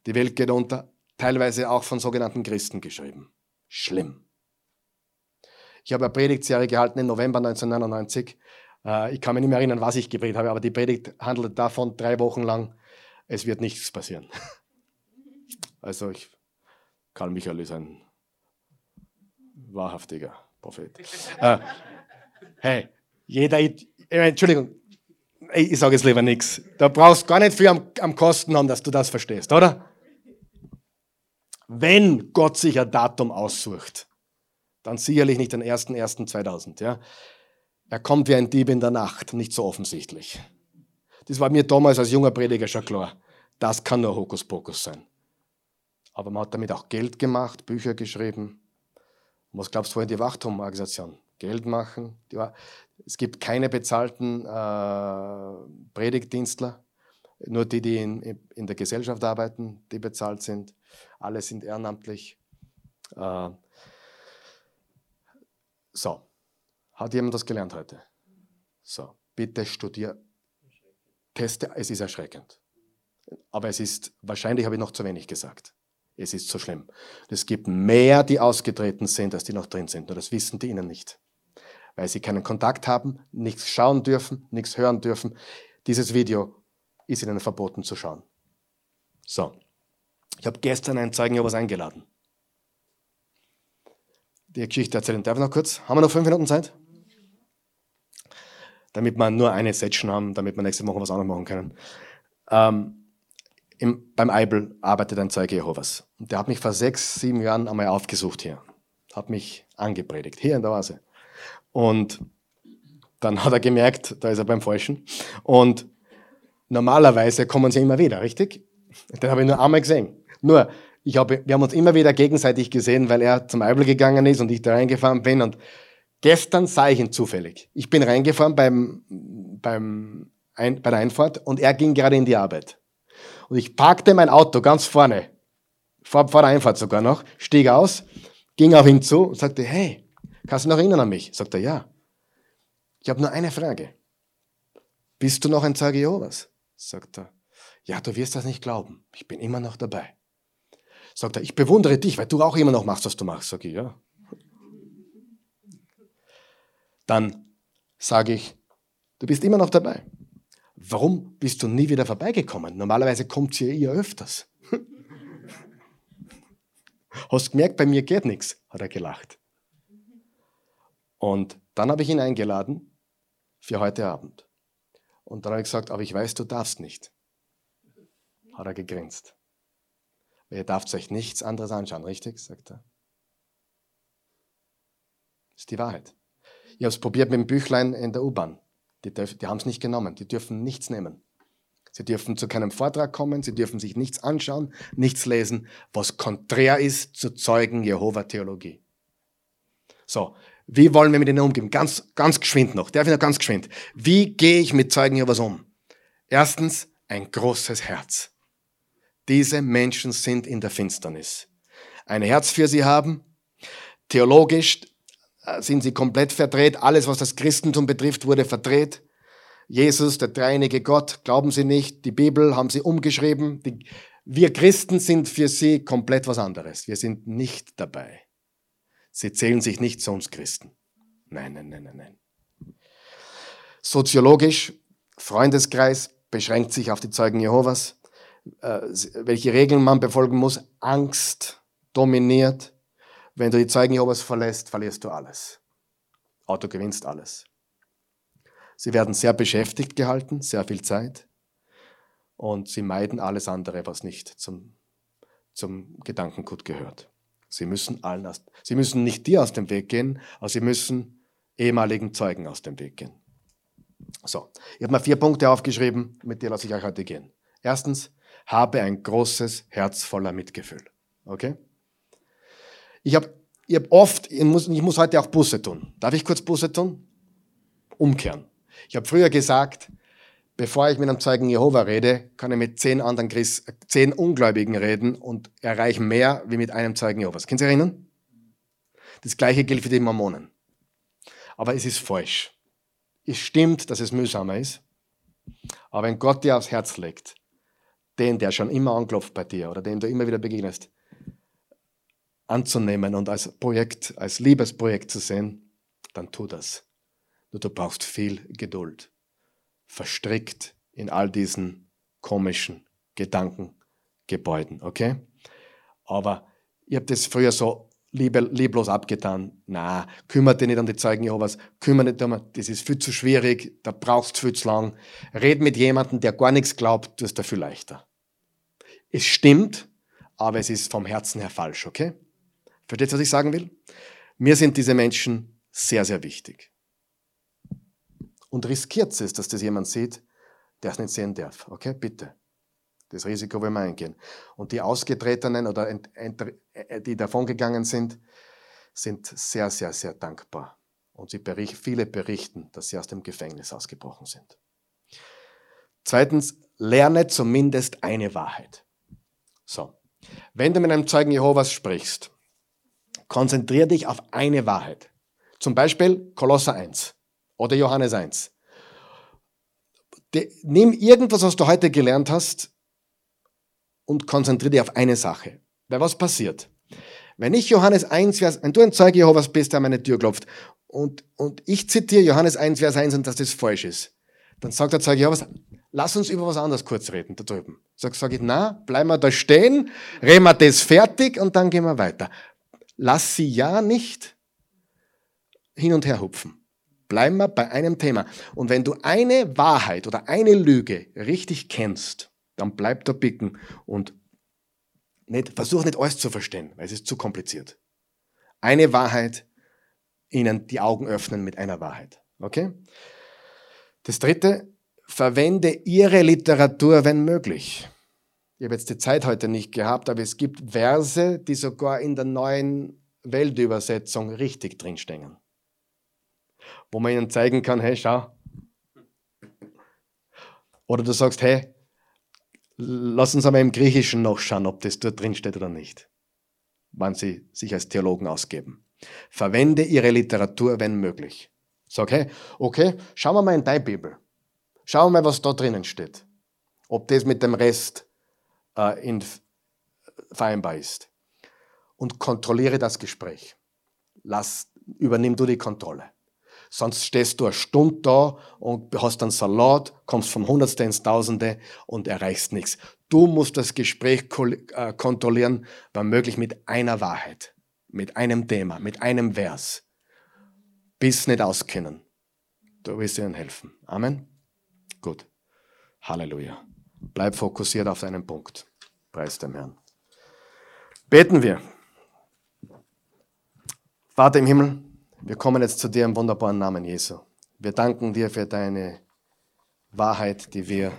die Welt geht unter, teilweise auch von sogenannten Christen geschrieben. Schlimm. Ich habe eine Predigtserie gehalten im November 1999. Äh, ich kann mich nicht mehr erinnern, was ich gepredigt habe, aber die Predigt handelt davon drei Wochen lang, es wird nichts passieren. Also ich, Karl Michael ist ein wahrhaftiger Prophet. Hey, jeder, Entschuldigung, ich sage jetzt lieber nichts. Da brauchst du gar nicht viel am, am Kosten haben, dass du das verstehst, oder? Wenn Gott sich ein Datum aussucht, dann sicherlich nicht den 1.1.2000. Ja? Er kommt wie ein Dieb in der Nacht, nicht so offensichtlich. Das war mir damals als junger Prediger schon klar. Das kann nur Hokuspokus sein. Aber man hat damit auch Geld gemacht, Bücher geschrieben. was glaubst du vorhin die Wachturmorganisation? Geld machen. es gibt keine bezahlten äh, Predigtdienstler, nur die, die in, in, der Gesellschaft arbeiten, die bezahlt sind. Alle sind ehrenamtlich. Äh, so, hat jemand das gelernt heute? So, bitte studier, teste, es ist erschreckend. Aber es ist, wahrscheinlich habe ich noch zu wenig gesagt. Es ist so schlimm. Es gibt mehr, die ausgetreten sind, als die noch drin sind. Und das wissen die ihnen nicht weil sie keinen Kontakt haben, nichts schauen dürfen, nichts hören dürfen. Dieses Video ist ihnen verboten zu schauen. So, ich habe gestern einen Zeugen Jehovas eingeladen. Die Geschichte erzählen. Darf ich noch kurz? Haben wir noch fünf Minuten Zeit? Damit wir nur eine Session haben, damit wir nächste Woche was anderes machen können. Ähm, im, beim Eibel arbeitet ein Zeuge Jehovas. Und der hat mich vor sechs, sieben Jahren einmal aufgesucht hier. Hat mich angepredigt, hier in der Oase. Und dann hat er gemerkt, da ist er beim Falschen. Und normalerweise kommen sie immer wieder, richtig? Den habe ich nur einmal gesehen. Nur, ich habe, wir haben uns immer wieder gegenseitig gesehen, weil er zum Eibel gegangen ist und ich da reingefahren bin. Und gestern sah ich ihn zufällig. Ich bin reingefahren beim, beim ein, bei der Einfahrt und er ging gerade in die Arbeit. Und ich parkte mein Auto ganz vorne, vor, vor der Einfahrt sogar noch, stieg aus, ging auf ihn zu und sagte, hey, Kannst du noch erinnern an mich? Sagt er, ja. Ich habe nur eine Frage. Bist du noch ein Zeuge Jehovas? Sagt er, ja, du wirst das nicht glauben. Ich bin immer noch dabei. Sagt er, ich bewundere dich, weil du auch immer noch machst, was du machst. Sag ich, ja. Dann sage ich, du bist immer noch dabei. Warum bist du nie wieder vorbeigekommen? Normalerweise kommt sie ja öfters. Hast gemerkt, bei mir geht nichts, hat er gelacht. Und dann habe ich ihn eingeladen für heute Abend. Und dann habe ich gesagt, aber ich weiß, du darfst nicht. Hat er gegrinst. Ihr darft euch nichts anderes anschauen, richtig? sagt er. Ist die Wahrheit. Ich habe es probiert mit dem Büchlein in der U-Bahn. Die, die haben es nicht genommen. Die dürfen nichts nehmen. Sie dürfen zu keinem Vortrag kommen, sie dürfen sich nichts anschauen, nichts lesen, was konträr ist zur Zeugen Jehova Theologie. So, wie wollen wir mit ihnen umgehen? Ganz, ganz geschwind noch. Darf ich noch ganz geschwind? Wie gehe ich mit Zeugen Jehovas um? Erstens, ein großes Herz. Diese Menschen sind in der Finsternis. Ein Herz für sie haben. Theologisch äh, sind sie komplett verdreht. Alles, was das Christentum betrifft, wurde verdreht. Jesus, der dreieinige Gott, glauben sie nicht. Die Bibel haben sie umgeschrieben. Die, wir Christen sind für sie komplett was anderes. Wir sind nicht dabei. Sie zählen sich nicht zu uns Christen. Nein, nein, nein, nein, nein. Soziologisch, Freundeskreis beschränkt sich auf die Zeugen Jehovas. Äh, welche Regeln man befolgen muss? Angst dominiert. Wenn du die Zeugen Jehovas verlässt, verlierst du alles. Auto gewinnst alles. Sie werden sehr beschäftigt gehalten, sehr viel Zeit. Und sie meiden alles andere, was nicht zum, zum Gedankengut gehört. Sie müssen, allen aus, sie müssen nicht dir aus dem Weg gehen, aber sie müssen ehemaligen Zeugen aus dem Weg gehen. So, ich habe mal vier Punkte aufgeschrieben, mit denen lasse ich euch heute gehen. Erstens, habe ein großes Herz voller Mitgefühl. Okay? Ich habe ich hab oft, ich muss, ich muss heute auch Busse tun. Darf ich kurz Busse tun? Umkehren. Ich habe früher gesagt, bevor ich mit einem Zeugen Jehova rede, kann ich mit zehn anderen Christ, zehn Ungläubigen reden und erreichen mehr wie mit einem Zeugen Jehovas. Können Sie erinnern? Das gleiche gilt für die Mormonen. Aber es ist falsch. Es stimmt, dass es mühsamer ist. Aber wenn Gott dir aufs Herz legt, den, der schon immer anklopft bei dir oder dem du immer wieder begegnest, anzunehmen und als Projekt, als Liebesprojekt zu sehen, dann tu das. Nur du brauchst viel Geduld. Verstrickt in all diesen komischen Gedankengebäuden, okay? Aber ich habe das früher so liebe, lieblos abgetan. Na, kümmert dich nicht um die Zeugen Jehovas, kümmere dich um, das ist viel zu schwierig, da brauchst du viel zu lang. Red mit jemandem, der gar nichts glaubt, du ist da viel leichter. Es stimmt, aber es ist vom Herzen her falsch, okay? Versteht, was ich sagen will? Mir sind diese Menschen sehr, sehr wichtig und riskiert es, dass das jemand sieht, der es nicht sehen darf. Okay, bitte. Das Risiko wollen wir eingehen. Und die Ausgetretenen oder äh, die davongegangen sind, sind sehr, sehr, sehr dankbar. Und sie bericht, viele berichten, dass sie aus dem Gefängnis ausgebrochen sind. Zweitens, lerne zumindest eine Wahrheit. So, wenn du mit einem Zeugen Jehovas sprichst, konzentriere dich auf eine Wahrheit. Zum Beispiel Kolosser 1. Oder Johannes 1. De, nimm irgendwas, was du heute gelernt hast und konzentriere dich auf eine Sache. Weil was passiert? Wenn ich Johannes 1, Vers, wenn du ein Zeuge Jehovas bist, der an meine Tür klopft und, und ich zitiere Johannes 1, Vers 1 und dass das falsch ist, dann sagt der Zeuge Jehovas, lass uns über was anderes kurz reden, da drüben. Sag, sag ich, na, bleiben wir da stehen, reden wir das fertig und dann gehen wir weiter. Lass sie ja nicht hin und her hupfen. Bleiben wir bei einem Thema. Und wenn du eine Wahrheit oder eine Lüge richtig kennst, dann bleib da bicken und nicht, versuch nicht alles zu verstehen, weil es ist zu kompliziert. Eine Wahrheit, ihnen die Augen öffnen mit einer Wahrheit. Okay? Das dritte, verwende ihre Literatur, wenn möglich. Ich habe jetzt die Zeit heute nicht gehabt, aber es gibt Verse, die sogar in der neuen Weltübersetzung richtig drinstehen wo man ihnen zeigen kann, hey, schau. Oder du sagst, hey, lass uns aber im Griechischen noch schauen, ob das dort drin steht oder nicht, wann sie sich als Theologen ausgeben. Verwende ihre Literatur, wenn möglich. Sag, hey, okay, schauen wir mal in deine Bibel. Schauen wir mal, was da drinnen steht. Ob das mit dem Rest äh, in, vereinbar ist. Und kontrolliere das Gespräch. Lass, übernimm du die Kontrolle. Sonst stehst du eine Stunde da und hast einen Salat, kommst vom Hundertste ins Tausende und erreichst nichts. Du musst das Gespräch äh, kontrollieren, wenn möglich mit einer Wahrheit, mit einem Thema, mit einem Vers. Bis nicht auskennen. Du wirst ihnen helfen. Amen. Gut. Halleluja. Bleib fokussiert auf deinen Punkt. Preis dem Herrn. Beten wir. Vater im Himmel, wir kommen jetzt zu dir im wunderbaren Namen Jesu. Wir danken dir für deine Wahrheit, die wir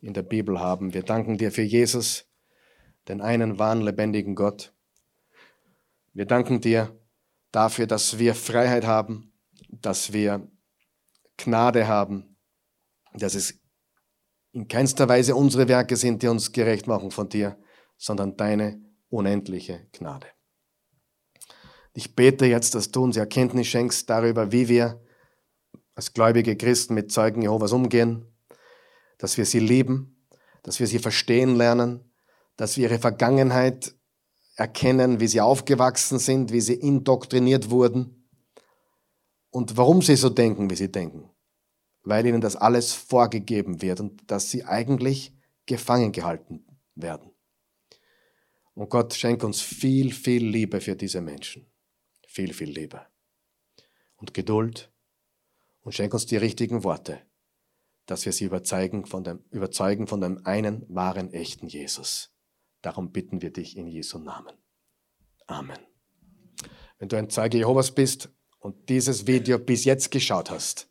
in der Bibel haben. Wir danken dir für Jesus, den einen wahren, lebendigen Gott. Wir danken dir dafür, dass wir Freiheit haben, dass wir Gnade haben, dass es in keinster Weise unsere Werke sind, die uns gerecht machen von dir, sondern deine unendliche Gnade. Ich bete jetzt, dass du uns Erkenntnis schenkst darüber, wie wir als gläubige Christen mit Zeugen Jehovas umgehen, dass wir sie lieben, dass wir sie verstehen lernen, dass wir ihre Vergangenheit erkennen, wie sie aufgewachsen sind, wie sie indoktriniert wurden und warum sie so denken, wie sie denken. Weil ihnen das alles vorgegeben wird und dass sie eigentlich gefangen gehalten werden. Und Gott schenkt uns viel, viel Liebe für diese Menschen. Viel, viel Liebe. Und Geduld. Und schenk uns die richtigen Worte, dass wir sie überzeugen von dem, überzeugen von dem einen wahren, echten Jesus. Darum bitten wir dich in Jesu Namen. Amen. Wenn du ein Zeuge Jehovas bist und dieses Video bis jetzt geschaut hast,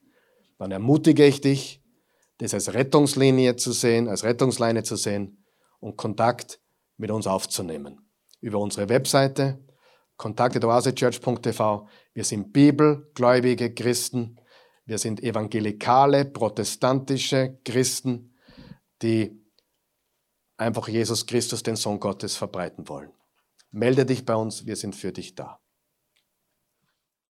dann ermutige ich dich, das als Rettungslinie zu sehen, als Rettungsleine zu sehen und Kontakt mit uns aufzunehmen. Über unsere Webseite kontakte.oasechurch.tv. Wir sind bibelgläubige Christen. Wir sind evangelikale, protestantische Christen, die einfach Jesus Christus, den Sohn Gottes, verbreiten wollen. Melde dich bei uns, wir sind für dich da.